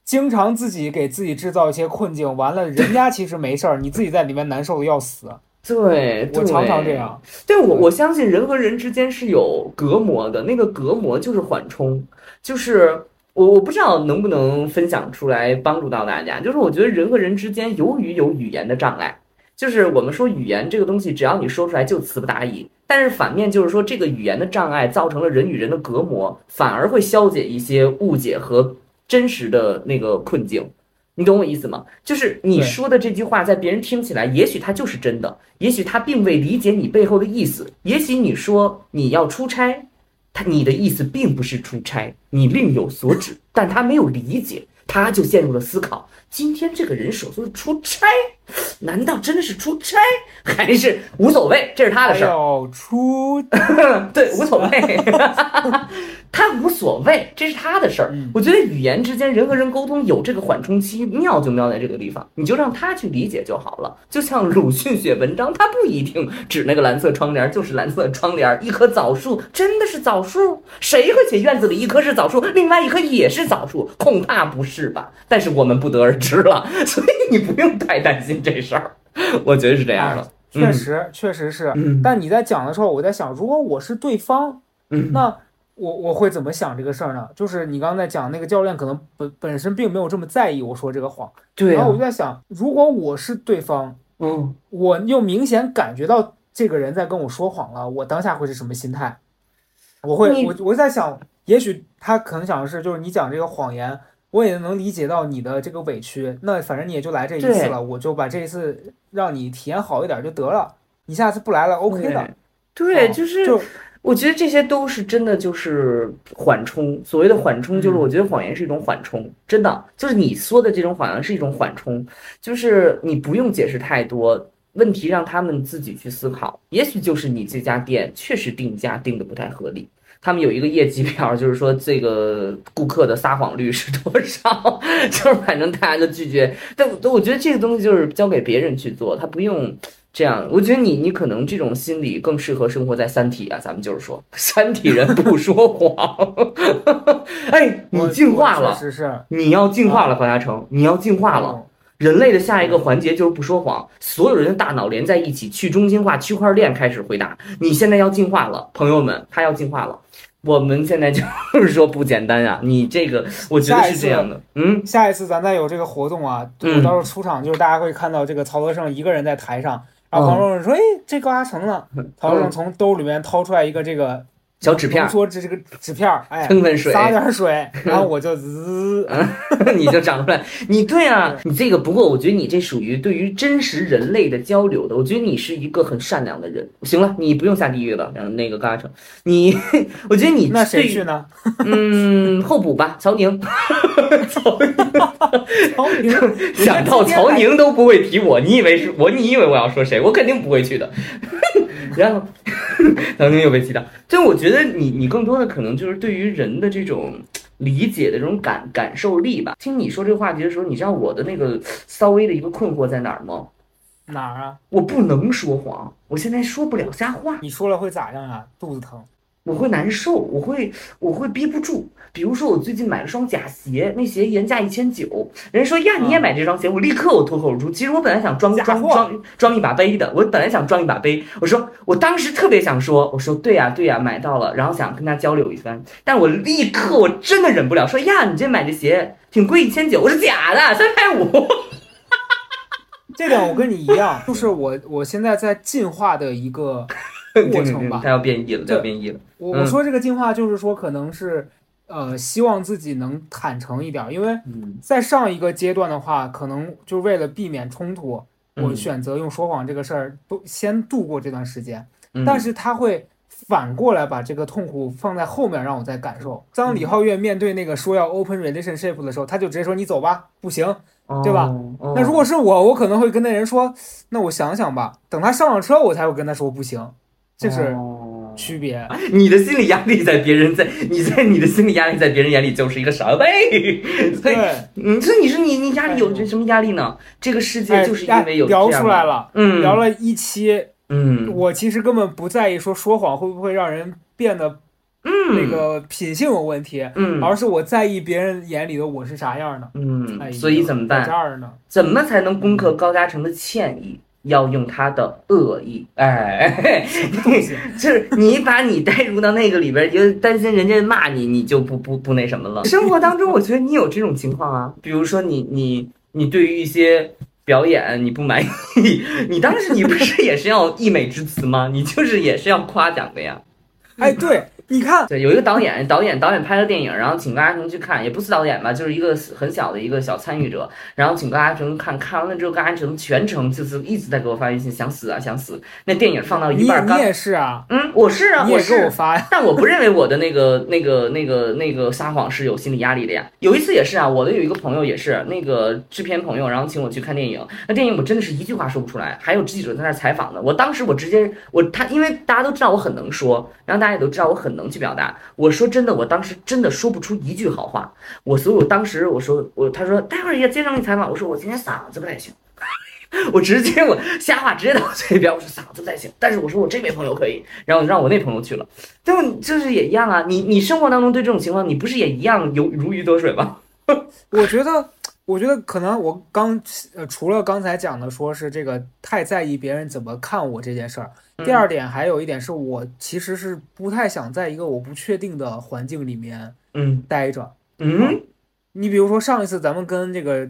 经常自己给自己制造一些困境，完了人家其实没事儿，你自己在里面难受的要死。对，我常常这样。对我，我相信人和人之间是有隔膜的，那个隔膜就是缓冲，就是我我不知道能不能分享出来帮助到大家，就是我觉得人和人之间由于有语言的障碍，就是我们说语言这个东西，只要你说出来就词不达意，但是反面就是说这个语言的障碍造成了人与人的隔膜，反而会消解一些误解和真实的那个困境。你懂我意思吗？就是你说的这句话，在别人听起来，也许他就是真的，也许他并未理解你背后的意思，也许你说你要出差，他你的意思并不是出差，你另有所指，但他没有理解，他就陷入了思考。今天这个人所说的出差，难道真的是出差，还是无所谓？这是他的事儿。要出 对，无所谓，他无所谓，这是他的事儿。嗯我觉得语言之间，人和人沟通有这个缓冲期，妙就妙在这个地方，你就让他去理解就好了。就像鲁迅写文章，他不一定指那个蓝色窗帘就是蓝色窗帘，一棵枣树真的是枣树，谁会写院子里一棵是枣树，另外一棵也是枣树？恐怕不是吧？但是我们不得而知了，所以你不用太担心这事儿，我觉得是这样的。确实，确实是。嗯但你在讲的时候，我在想，如果我是对方，嗯，那我我会怎么想这个事儿呢？就是你刚才讲那个教练可能本本身并没有这么在意我说这个谎，对啊然后我就，在想，如果我是对方，嗯。我又明显感觉到这个人在跟我说谎了，我当下会是什么心态？我会，我我在想，也许他可能想的是，就是你讲这个谎言，我也能理解到你的这个委屈。那反正你也就来这一次了，我就把这一次让你体验好一点就得了。你下次不来了，OK 的。对，哦就是就我觉得这些都是真的，就是缓冲。所谓的缓冲，就是嗯我觉得谎言是一种缓冲，真的就是你说的这种谎言是一种缓冲，就是你不用解释太多。问题让他们自己去思考，也许就是你这家店确实定价定的不太合理。他们有一个业绩表，就是说这个顾客的撒谎率是多少，就是反正大家都拒绝。但我我觉得这个东西就是交给别人去做，他不用这样。我觉得你你可能这种心理更适合生活在《三体》啊，咱们就是说，三体人不说谎。哎，你进化了我确，实是你要进化了，黄嘉诚，你要进化了。嗯人类的下一个环节就是不说谎，所有人的大脑连在一起，去中心化区块链开始回答。你现在要进化了，朋友们，他要进化了。我们现在就是说不简单呀、你这个我觉得是这样的，嗯，下一次咱再有这个活动啊，嗯我到时候出场，就是大家会看到这个曹德胜一个人在台上，然后嗯黄胜说：“哎，这高阿成呢？”曹德胜从兜里面掏出来一个这个小纸片儿，浓缩这这个纸片儿，哎，喷喷水，撒点水，然后我就滋，你就长出来。你对啊，你这个不过，我觉得你这属于对于真实人类的交流的。我觉得你是一个很善良的人。行了，你不用下地狱了。然后那个嘎成，你，我觉得你那谁去呢？嗯，候补吧，曹宁。曹宁 曹宁，想到曹宁都不会提我，你以为是我？你以为我要说谁？我肯定不会去的。然后 曾经又被击倒，就我觉得你你更多的可能就是对于人的这种理解的这种感感受力吧。听你说这个话题的时候，你知道我的那个稍微的一个困惑在哪儿吗？哪儿啊？我不能说谎，我现在说不了瞎话。你说了会咋样啊？肚子疼？我会难受，我会我会憋不住。比如说，我最近买了双假鞋，那鞋原价一千九，人家说呀你也买这双鞋，我立刻我脱口而出，其实我本来想装装装装一把杯的，我本来想装一把杯，我说我当时特别想说，我说对呀、对呀、买到了，然后想跟他交流一番，但我立刻我真的忍不了，说呀你这买这鞋挺贵一千九，我是假的三百五，这点我跟你一样，就是我我现在在进化的一个过程吧他。要变异了，他要变异了，我我说这个进化就是说，可能是呃，希望自己能坦诚一点，因为在上一个阶段的话，可能就为了避免冲突，我选择用说谎这个事儿都先度过这段时间。但是他会反过来把这个痛苦放在后面，让我再感受。当李浩月面对那个说要 open relationship 的时候，他就直接说你走吧，不行。对吧？那如果是我，我可能会跟那人说，那我想想吧，等他上了车，我才会跟他说不行，这是哦区别。你的心理压力在别人在你在你的心理压力在别人眼里就是一个啥呗？所以，对，嗯，所以你说你你压力有什么压力呢？这个世界哎就是因为有聊出来了，嗯，聊了一期，嗯我其实根本不在意说说谎会不会让人变得嗯那嗯个品性有问题，嗯而是我在意别人眼里的我是啥样的。哎嗯，呀所以怎么在办？这儿呢？怎么才能攻克高嘉诚的歉意？要用他的恶意，哎，东西 就是你把你带入到那个里边，你就担心人家骂你，你就不不不那什么了。生活当中，我觉得你有这种情况啊，比如说你你你对于一些表演你不满意，你当时你不是也是要溢美之词吗？你就是也是要夸奖的呀。哎，对，你看，对，有一个导演，导演导演拍了电影，然后请高嘉诚去看，也不是导演吧，就是一个很小的一个小参与者，然后请高嘉诚看看完了之后，高嘉诚全程就是一直在给我发微信，想死啊想死。那电影放到一半你也是啊，嗯，我是啊，我是我发呀。但我不认为我的那个、那个、那个、那个撒谎是有心理压力的呀。有一次也是啊，我的有一个朋友也是那个制片朋友，然后请我去看电影，那电影我真的是一句话说不出来，还有记者在那采访呢。我当时我直接我他，因为大家都知道我很能说，然后大家也都知道我很能去表达。我说真的，我当时真的说不出一句好话。我所以，我当时我说我他说待会儿也接上你采访，我说我今天嗓子不太行。我直接我瞎话直接到嘴边，我说嗓子不太行，但是我说我这位朋友可以，然后让我那朋友去了，就就是也一样啊，你你生活当中对这种情况，你不是也一样有如鱼得水吗？我觉得，我觉得可能我刚呃，除了刚才讲的，说是这个太在意别人怎么看我这件事儿。第二点，还有一点是我其实是不太想在一个我不确定的环境里面嗯待着。嗯你比如说上一次咱们跟这个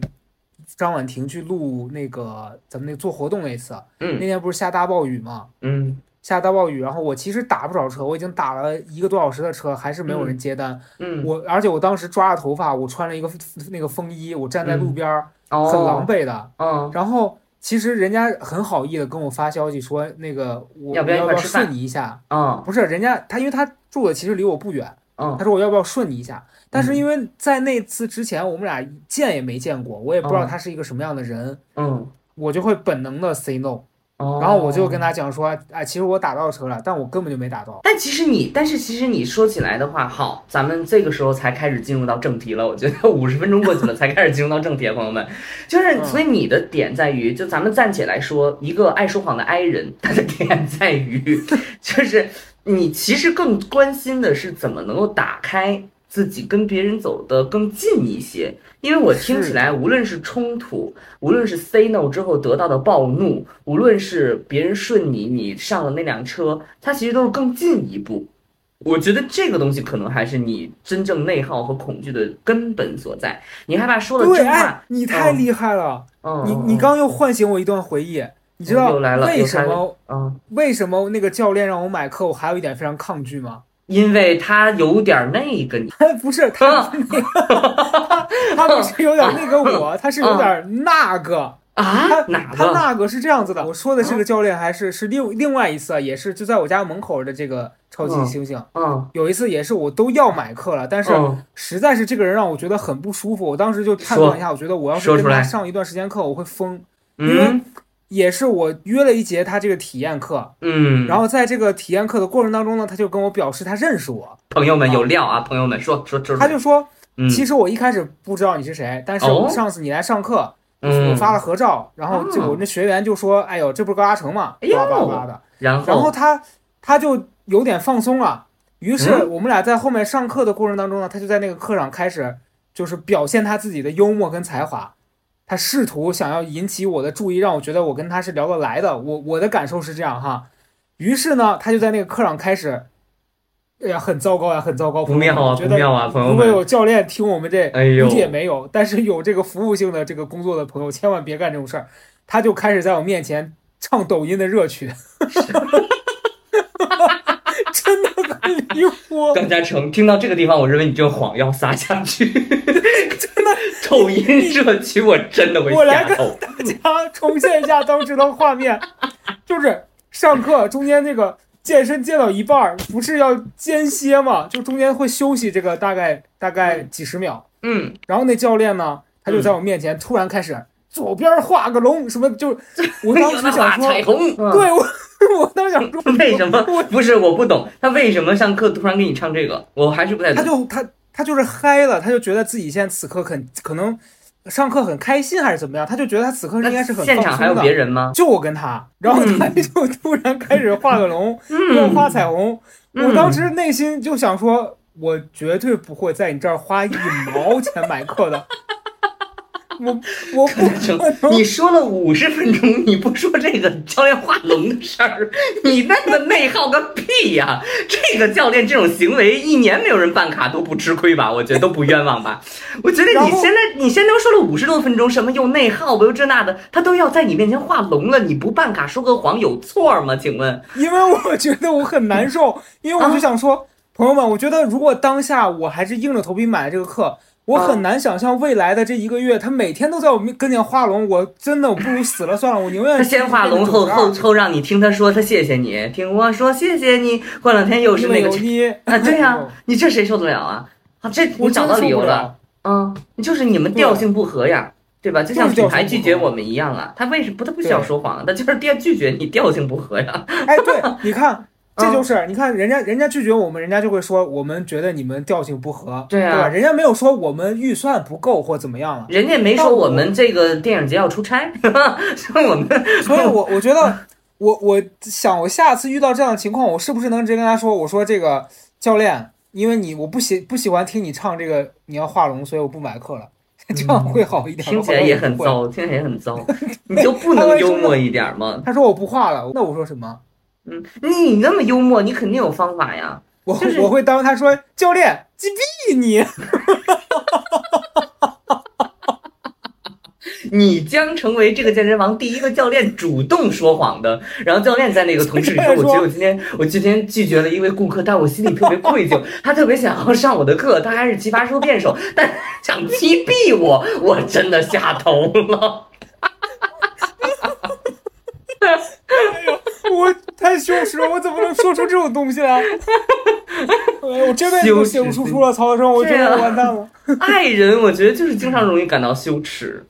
张婉婷去录那个咱们那个做活动那次，嗯那嗯天不是下大暴雨嘛？嗯下大暴雨，然后我其实打不着车，我已经打了一个多小时的车，还是没有人接单。嗯，我而且我当时抓着头发，我穿了一个那个风衣，我站在路边儿，很狼哦，狈的。嗯然后其实人家很好意的跟我发消息说，那个我要不要顺你一下？嗯不是，人家他因为他住的其实离我不远，嗯他说我要不要顺你一下？但是嗯因为在那次之前我们俩见也没见过，我也不知道哦他是一个什么样的人，嗯，我就会本能的 say no。哦然后我就跟他讲说，哎，其实我打到车了，但我根本就没打到。但其实你，但是其实你说起来的话，好，咱们这个时候才开始进入到正题了。我觉得五十分钟过去了，才开始进入到正题，朋友们。就是，嗯所以你的点在于，就咱们暂且来说，一个爱说谎的 I 人，他的点在于，就是你其实更关心的是怎么能够打开自己跟别人走得更近一些。因为我听起来，无论是冲突，无论是 say no 之后得到的暴怒，无论是别人顺你，你上了那辆车，它其实都是更进一步。我觉得这个东西可能还是你真正内耗和恐惧的根本所在。你害怕说了对，真话哎，，你太厉害了！嗯，你嗯你刚又唤醒我一段回忆。你知道为什么嗯，为什么那个教练让我买课，我还有一点非常抗拒吗？因为他有点那个你，不是他那个，他他不是有点那个我，他是有点那个。啊他？他那个是这样子的，我说的这个教练还是是另另外一次，也是就在我家门口的这个超级猩猩。嗯有一次也是我都要买课了，但是嗯实在是这个人让我觉得很不舒服，我当时就判断一下，我觉得我要是跟他上一段时间课，我会疯。因为嗯也是我约了一节他这个体验课，嗯，然后在这个体验课的过程当中呢，他就跟我表示他认识我，朋友们有料啊，朋友们说说说，他就说，嗯。其实我一开始不知道你是谁，但是我上次你来上课，嗯。我发了合照，然后就哦。我那学员就说，哎呦，这不是高嘉诚吗？哎呦。然后？然后他他就有点放松了，于是嗯。我们俩在后面上课的过程当中呢，他就在那个课上开始就是表现他自己的幽默跟才华。他试图想要引起我的注意，让我觉得我跟他是聊得来的。我我的感受是这样哈，于是呢，他就在那个课上开始，哎呀，很糟糕呀，很糟糕，不妙啊，不妙啊，朋友们，如果有教练听我们这，哎呦估计也没有。但是有这个服务性的这个工作的朋友，千万别干这种事儿。他就开始在我面前唱抖音的热曲，真的很离谱。张嘉诚听到这个地方，我认为你这个谎要撒下去，真的，抖音热曲我真的会我来跟，大家重现一下当时的画面，就是上课中间那个健身健到一半儿，不是要间歇嘛？就中间会休息这个大概大概几十秒。嗯，然后那教练呢，他就在我面前突然开始左边画个龙，什么就我当时想说，彩虹，对我 我当时想说 为什么我不是我不懂他为什么上课突然给你唱这个，我还是不太懂他。就他他就是嗨了，他就觉得自己现在此刻很可能上课很开心还是怎么样，他就觉得他此刻应该是很现场还有别人吗？就我跟他，然后他就突然开始画个龙，给我画彩虹。我当时内心就想说，我绝对不会在你这儿花一毛钱买课的。我我不可能，你说了五十分钟，你不说这个教练画龙的事儿，你那个内耗个屁呀！这个教练这种行为，一年没有人办卡都不吃亏吧？我觉得都不冤枉吧？我觉得你现在你现在都说了五十多分钟，什么又内耗吧，又这那的，他都要在你面前画龙了，你不办卡说个谎有错吗？请问？因为我觉得我很难受，因为我就想说，朋友们，我觉得如果当下我还是硬着头皮买了这个课。我很难想象未来的这一个月，他每天都在我面跟前画龙，我真的我不如死了算了，我 宁愿他先画龙后后后让你听他说他谢谢你，听我说谢谢你，过两天又是那个 啊，对呀、你这谁受得了啊？啊，这我找到理由了，了。嗯，你就是你们调性不合呀，对吧？就像品牌拒绝我们一样啊，他为什么不他不需要说谎，他就是调拒绝你调性不合呀。哎，对，你看，这嗯就是你看人家人家拒绝我们，人家就会说我们觉得你们调性不合，对啊吧？人家没有说我们预算不够或怎么样了，人家没说我们这个电影节要出差，说我们所以我我觉得我我想我下次遇到这样的情况，我是不是能直接跟他说，我说这个教练，因为你我不喜不喜欢听你唱这个你要画龙，所以我不买课了，这样会好一点吗。听起来也很。糟，听起来也很糟，你就不能幽默一点吗？他说我不画了，那我说什么？嗯，你那么幽默，你肯定有方法呀。我、就是我会当他说教练击毙你，你将成为这个健身房第一个教练主动说谎的。然后教练在那个同事里说：“ 我觉得我今天我今天拒绝了一位顾客，但我心里特别愧疚。他特别想要上我的课，他还是奇葩说辩手，但想击毙我，我真的下头了。我太羞耻了，我怎么能说出这种东西来？哎我这辈子都写不出书了，曹德生，我觉得我完蛋了。爱人，我觉得就是经常容易感到羞耻，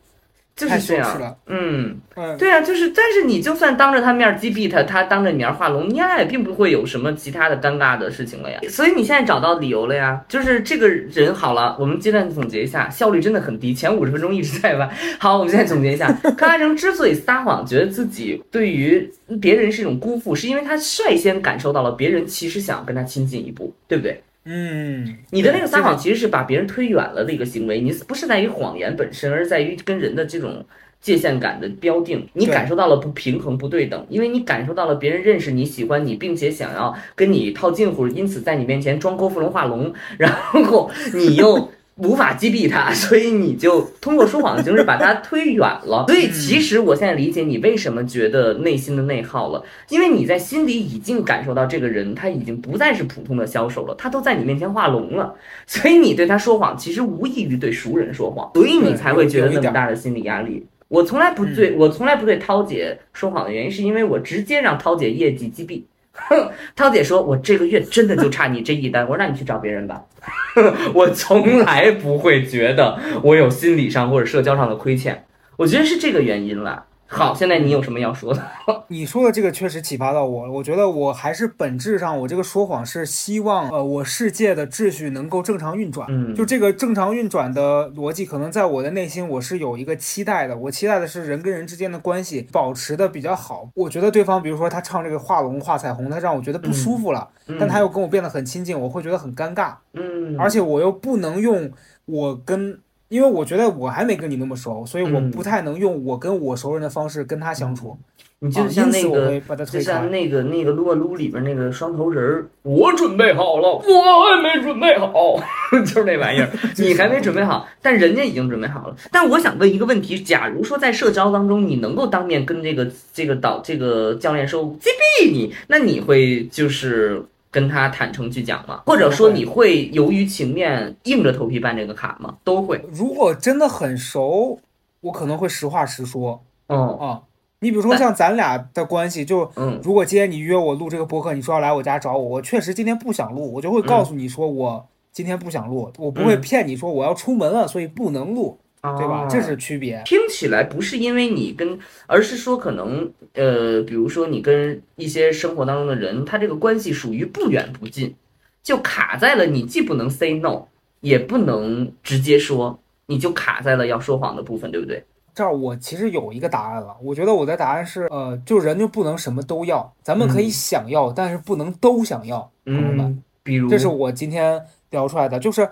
就是这样。嗯。”嗯，对啊，就是，但是你就算当着他面击毙他，他当着你面画龙，你俩也并不会有什么其他的尴尬的事情了呀。所以你现在找到理由了呀，就是这个人好了，我们阶段总结一下，效率真的很低，前五十分钟一直在玩。好，我们现在总结一下，康阿成之所以撒谎，觉得自己对于别人是一种辜负，是因为他率先感受到了别人其实想跟他亲近一步，对不对？嗯，你的那个撒谎其实是把别人推远了的一个行为，你不是在于谎言本身，而是在于跟人的这种界限感的标定。你感受到了不平衡、不对等，因为你感受到了别人认识你、喜欢你，并且想要跟你套近乎，因此在你面前装郭芙蓉画龙，然后你又。无法击毙他，所以你就通过说谎的形式把他推远了。所以其实我现在理解你为什么觉得内心的内耗了，因为你在心里已经感受到这个人他已经不再是普通的销售了，他都在你面前画龙了。所以你对他说谎，其实无异于对熟人说谎，所以你才会觉得那么大的心理压力。我从来不对我从来不对涛姐说谎的原因，是因为我直接让涛姐业绩击毙。哼，涛姐说：“我这个月真的就差你这一单。”我说：“那你去找别人吧。”我从来不会觉得我有心理上或者社交上的亏欠，我觉得是这个原因了。好，现在你有什么要说的？你说的这个确实启发到我了。我觉得我还是本质上，我这个说谎是希望，呃，我世界的秩序能够正常运转。嗯就这个正常运转的逻辑，可能在我的内心我是有一个期待的。我期待的是人跟人之间的关系保持的比较好。我觉得对方，比如说他唱这个画龙画彩虹，他让我觉得不舒服了，但他又跟我变得很亲近，我会觉得很尴尬。嗯，而且我又不能用我跟，因为我觉得我还没跟你那么熟，所以我嗯不太能用我跟我熟人的方式跟他相处。你就啊像那个就像。那个那个撸啊撸里边那个双头人儿，我准备好了，我还没准备好，就是那玩意儿，你还没准备好，但人家已经准备好了。但我想问一个问题：假如说在社交当中，你能够当面跟这个这个导这个教练说击毙你，那你会就是跟他坦诚去讲吗？或者说你会由于情面硬着头皮办这个卡吗？都会。如果真的很熟，我可能会实话实说嗯，啊。你比如说像咱俩的关系，就嗯如果今天你约我录这个播客，你说要来我家找我，我确实今天不想录，我就会告诉你说我今天不想录，我不会嗯骗你说我要出门了，所以不能录，对吧？哦这是区别。听起来不是因为你跟，而是说可能呃，比如说你跟一些生活当中的人，他这个关系属于不远不近，就卡在了你既不能 say no，也不能直接说，你就卡在了要说谎的部分，对不对？这儿我其实有一个答案了，我觉得我的答案是，呃，就人就不能什么都要，咱们可以嗯想要，但是不能都想要。嗯，比如这是我今天聊出来的，就是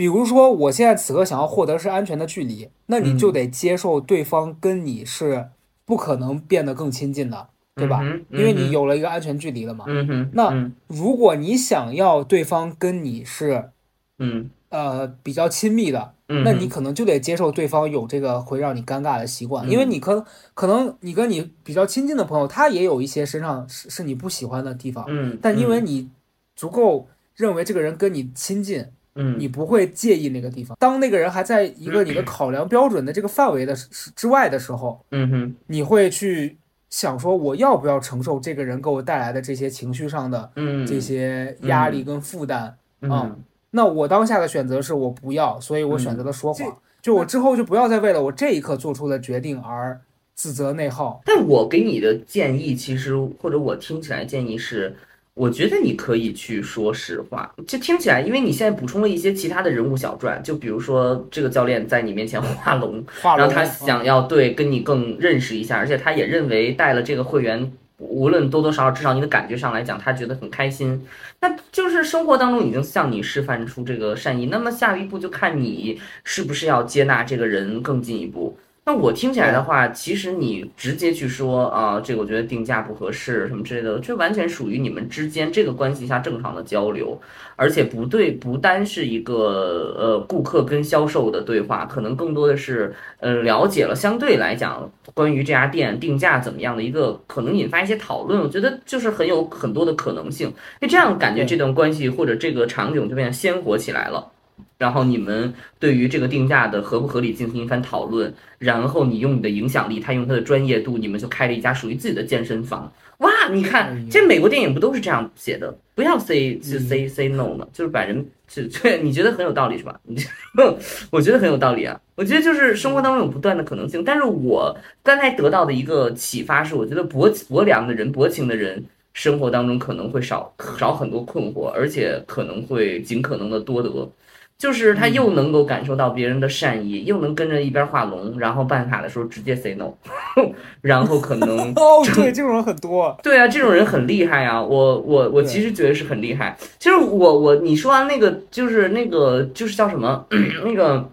比如说我现在此刻想要获得是安全的距离，那你就嗯。得接受对方跟你是不可能变得更亲近的，对吧？嗯因为你有了一个安全距离了嘛。那嗯。如果你想要对方跟你是嗯。呃比较亲密的，嗯，那你可能就得接受对方有这个会让你尴尬的习惯，因为嗯你可可能你跟你比较亲近的朋友，他也有一些身上是是你不喜欢的地方，嗯，但因为嗯。你足够认为这个人跟你亲近，嗯你不会介意那个地方。当那个人还在一个你的考量标准的这个范围的时之外的时候，嗯哼你会去想说，我要不要承受这个人给我带来的这些情绪上的嗯这些压力跟负担？嗯那我当下的选择是我不要，所以我选择了说谎。嗯就我之后就不要再为了我这一刻做出的决定而自责内耗。但我给你的建议，其实或者我听起来建议是，我觉得你可以去说实话。就听起来，因为你现在补充了一些其他的人物小传，就比如说这个教练在你面前画龙，画龙，然后他想要对跟你更认识一下，而且他也认为带了这个会员，无论多多少少，至少你的感觉上来讲，他觉得很开心。那就是生活当中已经向你示范出这个善意，那么下一步就看你是不是要接纳这个人更进一步。那我听起来的话，其实你直接去说啊，这个我觉得定价不合适什么之类的，这完全属于你们之间这个关系下正常的交流，而且不对，不单是一个呃顾客跟销售的对话，可能更多的是呃了解了相对来讲关于这家店定价怎么样的一个可能引发一些讨论，我觉得就是很有很多的可能性，因为这样感觉这段关系或者这个场景就变得鲜活起来了。然后你们对于这个定价的合不合理进行一番讨论，然后你用你的影响力，他用他的专业度，你们就开了一家属于自己的健身房。哇，你哎看，这美国电影不都是这样写的？不要 say 就嗯 say say no 嘛，就是把人就对，你觉得很有道理是吧？你我觉得很有道理啊。我觉得就是生活当中有不断的可能性，但是我刚才得到的一个启发是，我觉得薄薄凉的人、薄情的人，生活当中可能会少少很多困惑，而且可能会尽可能的多得。就是他又能够感受到别人的善意，又能跟着一边画龙，然后办卡的时候直接 say no，然后可能 哦，对，这种人很多。对啊，这种人很厉害啊！我我我其实觉得是很厉害。其实我我你说完那个就是那个就是叫什么 那个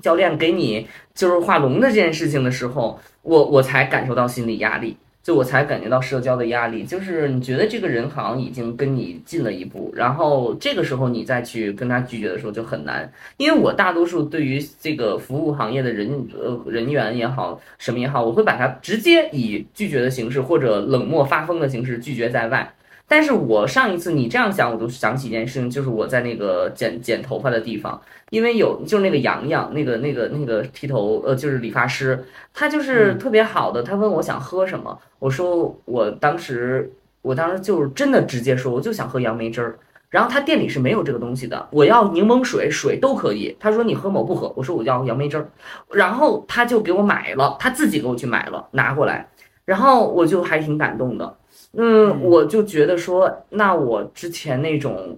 教练给你就是画龙的这件事情的时候，我我才感受到心理压力，就我才感觉到社交的压力。就是你觉得这个人好像已经跟你近了一步，然后这个时候你再去跟他拒绝的时候就很难。因为我大多数对于这个服务行业的人呃人员也好，什么也好，我会把他直接以拒绝的形式或者冷漠发疯的形式拒绝在外。但是我上一次你这样想，我就想起一件事情，就是我在那个剪剪头发的地方，因为有就是那个洋洋，那个那个那个剃头呃就是理发师，他就是特别好的，他问我想喝什么，我说我当时我当时就是真的直接说，我就想喝杨梅汁儿。然后他店里是没有这个东西的，我要柠檬水，水都可以。他说你喝吗？我不喝。我说我要杨梅汁儿，然后他就给我买了，他自己给我去买了，拿过来，然后我就还挺感动的。嗯，嗯我就觉得说，那我之前那种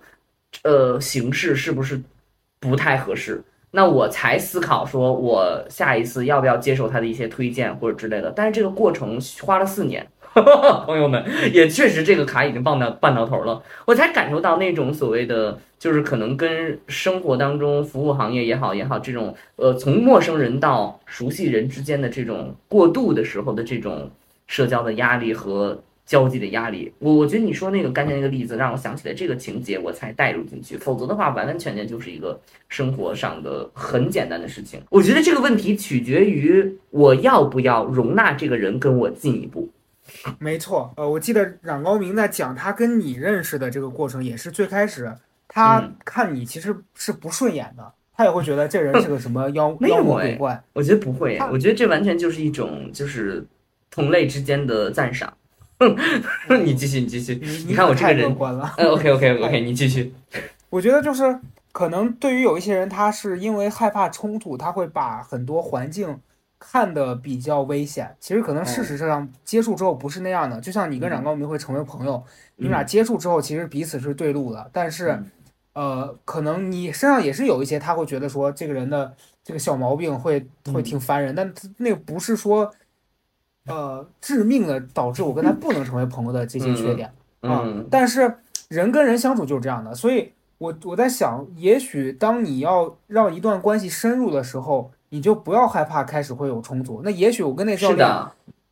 呃形式是不是不太合适？那我才思考说，我下一次要不要接受他的一些推荐或者之类的。但是这个过程花了四年，朋友们也确实这个卡已经办到办到头了，我才感受到那种所谓的，就是可能跟生活当中服务行业也好也好，这种呃从陌生人到熟悉人之间的这种过渡的时候的这种社交的压力和交际的压力。我我觉得你说那个刚才那个例子让我想起来这个情节，我才带入进去，否则的话完完全全就是一个生活上的很简单的事情。我觉得这个问题取决于我要不要容纳这个人跟我进一步。没错，呃，我记得冉高明在讲他跟你认识的这个过程，也是最开始他嗯看你其实是不顺眼的，他也会觉得这人是个什么妖 魔哎鬼怪。我觉得不会，我觉得这完全就是一种就是同类之间的赞赏。你继续，你继续。你你看我这个可太乐人，观了。呃，OK OK OK，你继续。我觉得就是可能对于有一些人，他是因为害怕冲突，他会把很多环境看得比较危险。其实可能事实上接触之后不是那样的。就像你跟冉高明会成为朋友，你们俩接触之后，其实彼此是对路的。但是嗯，呃，可能你身上也是有一些他会觉得说这个人的这个小毛病会会嗯挺烦人，但那个不是说。呃，致命的导致我跟他不能成为朋友的这些缺点。啊嗯，但是人跟人相处就是这样的，所以我我在想，也许当你要让一段关系深入的时候，你就不要害怕开始会有冲突。那也许我跟那教练，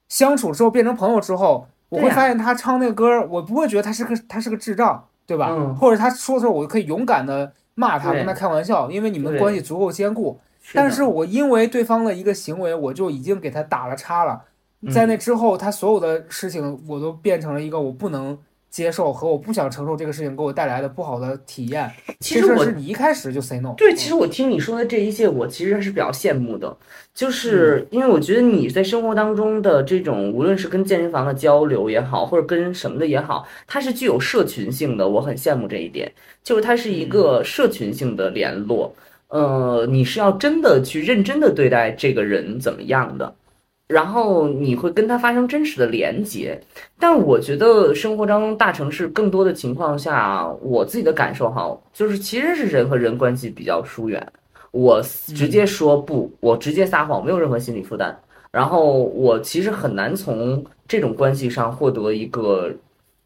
相处之后变成朋友之后，我会发现他唱那个歌儿，我不会觉得他是个他是个智障，对吧？嗯或者他说的时候，我就可以勇敢的骂他，跟他开玩笑，因为你们对关系足够坚固。但是我因为对方的一个行为，我就已经给他打了叉了。嗯在那之后，他所有的事情我都变成了一个我不能接受和我不想承受这个事情给我带来的不好的体验。其实我是你一开始就 say no。对，其实我听你说的这一切，我其实是比较羡慕的，就是因为我觉得你在生活当中的这种，无论是跟健身房的交流也好，或者跟什么的也好，它是具有社群性的，我很羡慕这一点，就是它是一个社群性的联络，呃，你是要真的去认真的对待这个人怎么样的。然后你会跟他发生真实的连接，但我觉得生活当中大城市更多的情况下，我自己的感受哈，就是其实是人和人关系比较疏远。我直接说不，我直接撒谎，没有任何心理负担。然后我其实很难从这种关系上获得一个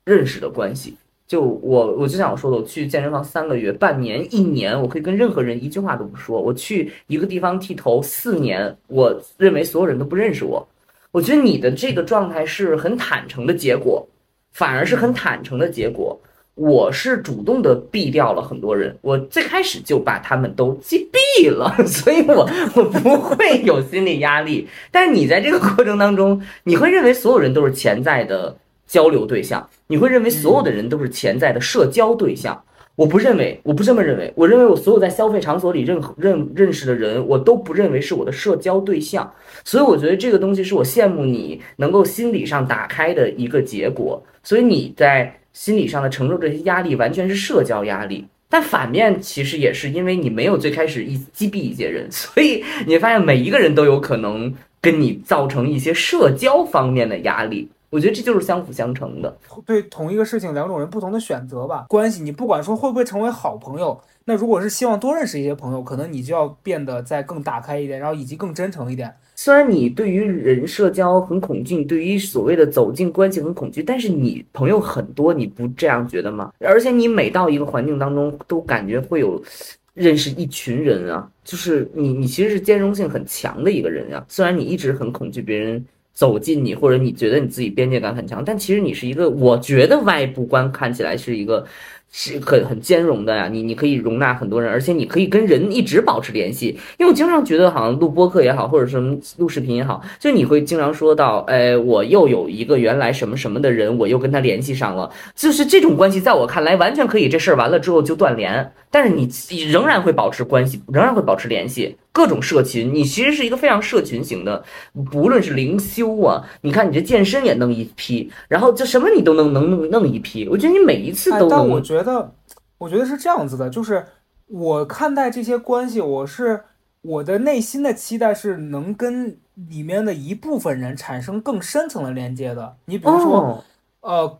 认识的关系。就我，我就像我说的，我去健身房三个月、半年、一年，我可以跟任何人一句话都不说。我去一个地方剃头四年，我认为所有人都不认识我。我觉得你的这个状态是很坦诚的结果，反而是很坦诚的结果。我是主动的避掉了很多人，我最开始就把他们都击毙了，所以我我不会有心理压力。但是你在这个过程当中，你会认为所有人都是潜在的交流对象，你会认为所有的人都是潜在的社交对象。我不认为，我不这么认为。我认为我所有在消费场所里认认认识的人，我都不认为是我的社交对象。所以我觉得这个东西是我羡慕你能够心理上打开的一个结果。所以你在心理上的承受这些压力，完全是社交压力。但反面其实也是因为你没有最开始一击毙一些人，所以你会发现每一个人都有可能跟你造成一些社交方面的压力。我觉得这就是相辅相成的。对同一个事情，两种人不同的选择吧。关系你不管说会不会成为好朋友，那如果是希望多认识一些朋友，可能你就要变得再更打开一点，然后以及更真诚一点。虽然你对于人社交很恐惧，对于所谓的走进关系很恐惧，但是你朋友很多，你不这样觉得吗？而且你每到一个环境当中，都感觉会有认识一群人啊，就是你你其实是兼容性很强的一个人啊。虽然你一直很恐惧别人走近你，或者你觉得你自己边界感很强，但其实你是一个，我觉得外部观看起来是一个。是很很兼容的呀，你你可以容纳很多人，而且你可以跟人一直保持联系。因为我经常觉得，好像录播客也好，或者什么录视频也好，就你会经常说到，哎，我又有一个原来什么什么的人，我又跟他联系上了，就是这种关系，在我看来完全可以，这事儿完了之后就断联，但是你你仍然会保持关系，仍然会保持联系，各种社群，你其实是一个非常社群型的，不论是灵修啊，你看你这健身也弄一批，然后就什么你都能能弄弄一批，我觉得你每一次都，哎但我，觉得，我觉得是这样子的，就是我看待这些关系，我是我的内心的期待是能跟里面的一部分人产生更深层的连接的。你比如说，哦，呃，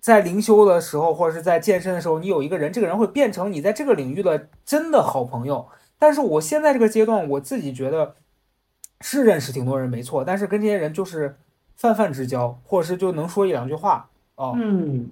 在灵修的时候，或者是在健身的时候，你有一个人，这个人会变成你在这个领域的真的好朋友。但是我现在这个阶段，我自己觉得是认识挺多人没错，但是跟这些人就是泛泛之交，或者是就能说一两句话哦，嗯。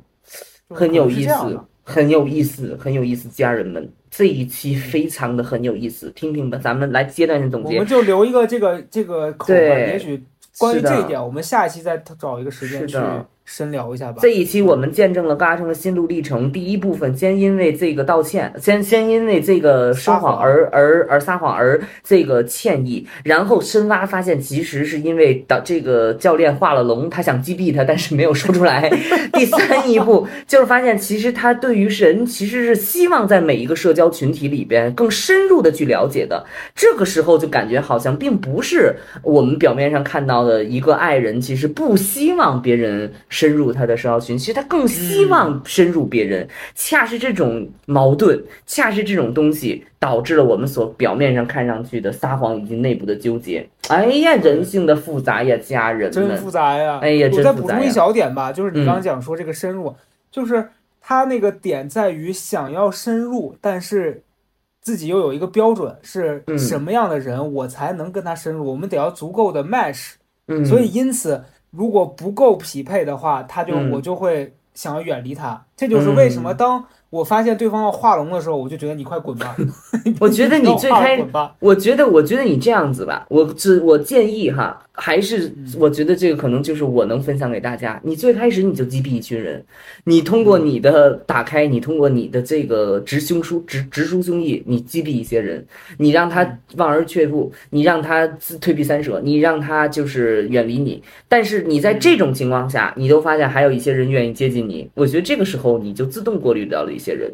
很有意思很有意思，很有意思，家人们，这一期非常的很有意思，听听吧，咱们来阶段性总结我们。就留一个这个这个口吧，也许关于这一点，我们下一期再找一个时间去深聊一下吧。这一期我们见证了高嘉诚的心路历程。第一部分，先因为这个道歉，先先因为这个说谎而而而撒谎而这个歉意，然后深挖发现其实是因为导这个教练画了龙，他想击毙他，但是没有说出来。第三一步就是发现其实他对于神其实是希望在每一个社交群体里边更深入的去了解的。这个时候就感觉好像并不是我们表面上看到的一个爱人，其实不希望别人。深入他的社交群，其实他更希望深入别人，恰是这种矛盾，恰是这种东西导致了我们所表面上看上去的撒谎以及内部的纠结。哎呀，人性的复杂呀，家人们，真复杂呀！哎呀，我再补充一小点吧，就是你刚刚讲说这个深入，就是他那个点在于想要深入，但是自己又有一个标准，是什么样的人我才能跟他深入？我们得要足够的 match，所以因此。如果不够匹配的话，他就我就会想要远离他。这就是为什么当我发现对方要画龙的时候，我就觉得你快滚吧。我觉得你 最开，我觉得我觉得你这样子吧，我只我建议哈。还是我觉得这个可能就是我能分享给大家。你最开始你就击毙一群人，你通过你的打开，你通过你的这个直胸书直直抒胸臆，你击毙一些人，你让他望而却步，你让他退避三舍，你让他就是远离你。但是你在这种情况下，你都发现还有一些人愿意接近你，我觉得这个时候你就自动过滤掉了一些人。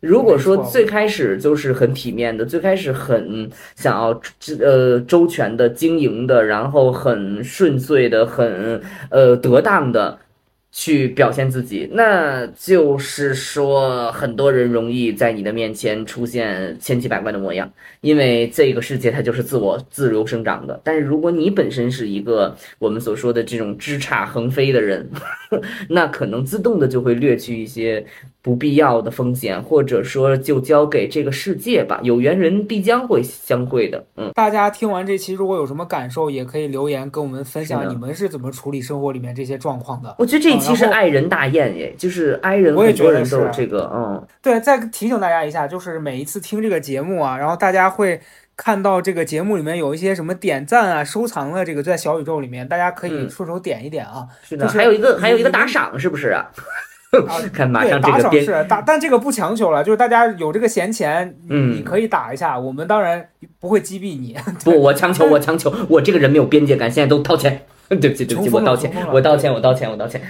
如果说最开始就是很体面的，最开始很想要呃周全的经营的，然后很顺遂的，很呃得当的。去表现自己，那就是说，很多人容易在你的面前出现千奇百怪的模样，因为这个世界它就是自我自由生长的。但是如果你本身是一个我们所说的这种枝杈横飞的人，那可能自动的就会略去一些不必要的风险，或者说就交给这个世界吧。有缘人必将会相会的。嗯，大家听完这期，如果有什么感受，也可以留言跟我们分享，你们是怎么处理生活里面这些状况的？我觉得这。期是爱人大宴耶，就是爱人，我也觉得是这个，嗯，对。再提醒大家一下，就是每一次听这个节目啊，然后大家会看到这个节目里面有一些什么点赞啊、收藏的这个在小宇宙里面，大家可以顺手点一点啊。是的，还有一个还有一个打赏，是不是啊？看马上这个打赏是打，但这个不强求了，就是大家有这个闲钱，嗯，你可以打一下，我们当然不会击毙你。不，我强求，我强求，我这个人没有边界感，现在都掏钱。对不起，对不起，我道歉，我道歉，我道歉，我道歉。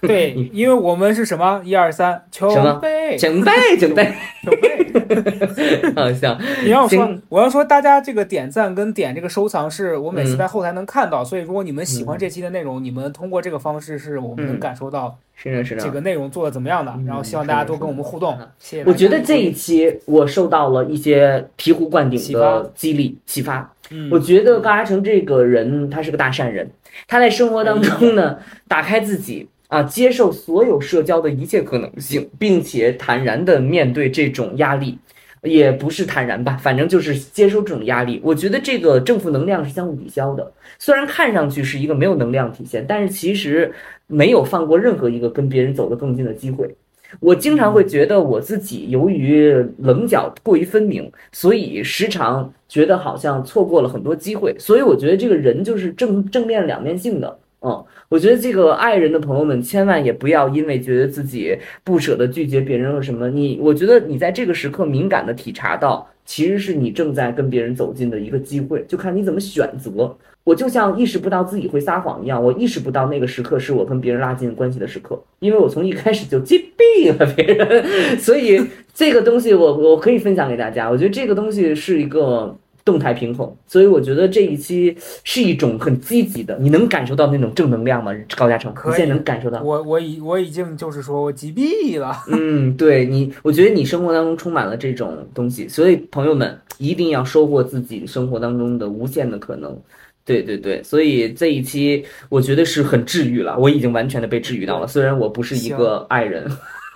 对，因为我们是什么？一二三，求备，准备，准备，准备。好笑。你要说，我要说，大家这个点赞跟点这个收藏，是我每次在后台能看到。所以，如果你们喜欢这期的内容，你们通过这个方式，是我们能感受到，是的，是的，这个内容做的怎么样的。然后，希望大家多跟我们互动。谢谢。我觉得这一期我受到了一些醍醐灌顶的激励启发。嗯，我觉得高嘉成这个人，他是个大善人。他在生活当中呢，打开自己啊，接受所有社交的一切可能性，并且坦然的面对这种压力，也不是坦然吧，反正就是接受这种压力。我觉得这个正负能量是相互抵消的，虽然看上去是一个没有能量体现，但是其实没有放过任何一个跟别人走得更近的机会。我经常会觉得我自己由于棱角过于分明，所以时常觉得好像错过了很多机会。所以我觉得这个人就是正正面两面性的。嗯，我觉得这个爱人的朋友们千万也不要因为觉得自己不舍得拒绝别人或什么，你我觉得你在这个时刻敏感的体察到，其实是你正在跟别人走近的一个机会，就看你怎么选择。我就像意识不到自己会撒谎一样，我意识不到那个时刻是我跟别人拉近关系的时刻，因为我从一开始就击毙了别人，所以这个东西我我可以分享给大家。我觉得这个东西是一个动态平衡，所以我觉得这一期是一种很积极的，你能感受到那种正能量吗？高嘉诚，你现在能感受到？我我已我已经就是说我击毙了。嗯，对你，我觉得你生活当中充满了这种东西，所以朋友们一定要收获自己生活当中的无限的可能。对对对，所以这一期我觉得是很治愈了，我已经完全的被治愈到了。虽然我不是一个爱人，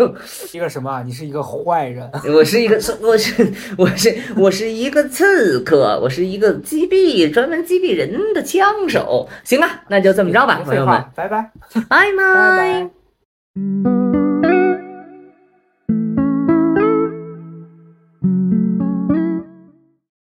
一个什么？你是一个坏人？我是一个，我是我是我是一个刺客，我是一个击毙专门击毙人的枪手。行吧，那就这么着吧，朋友们，拜拜，拜拜。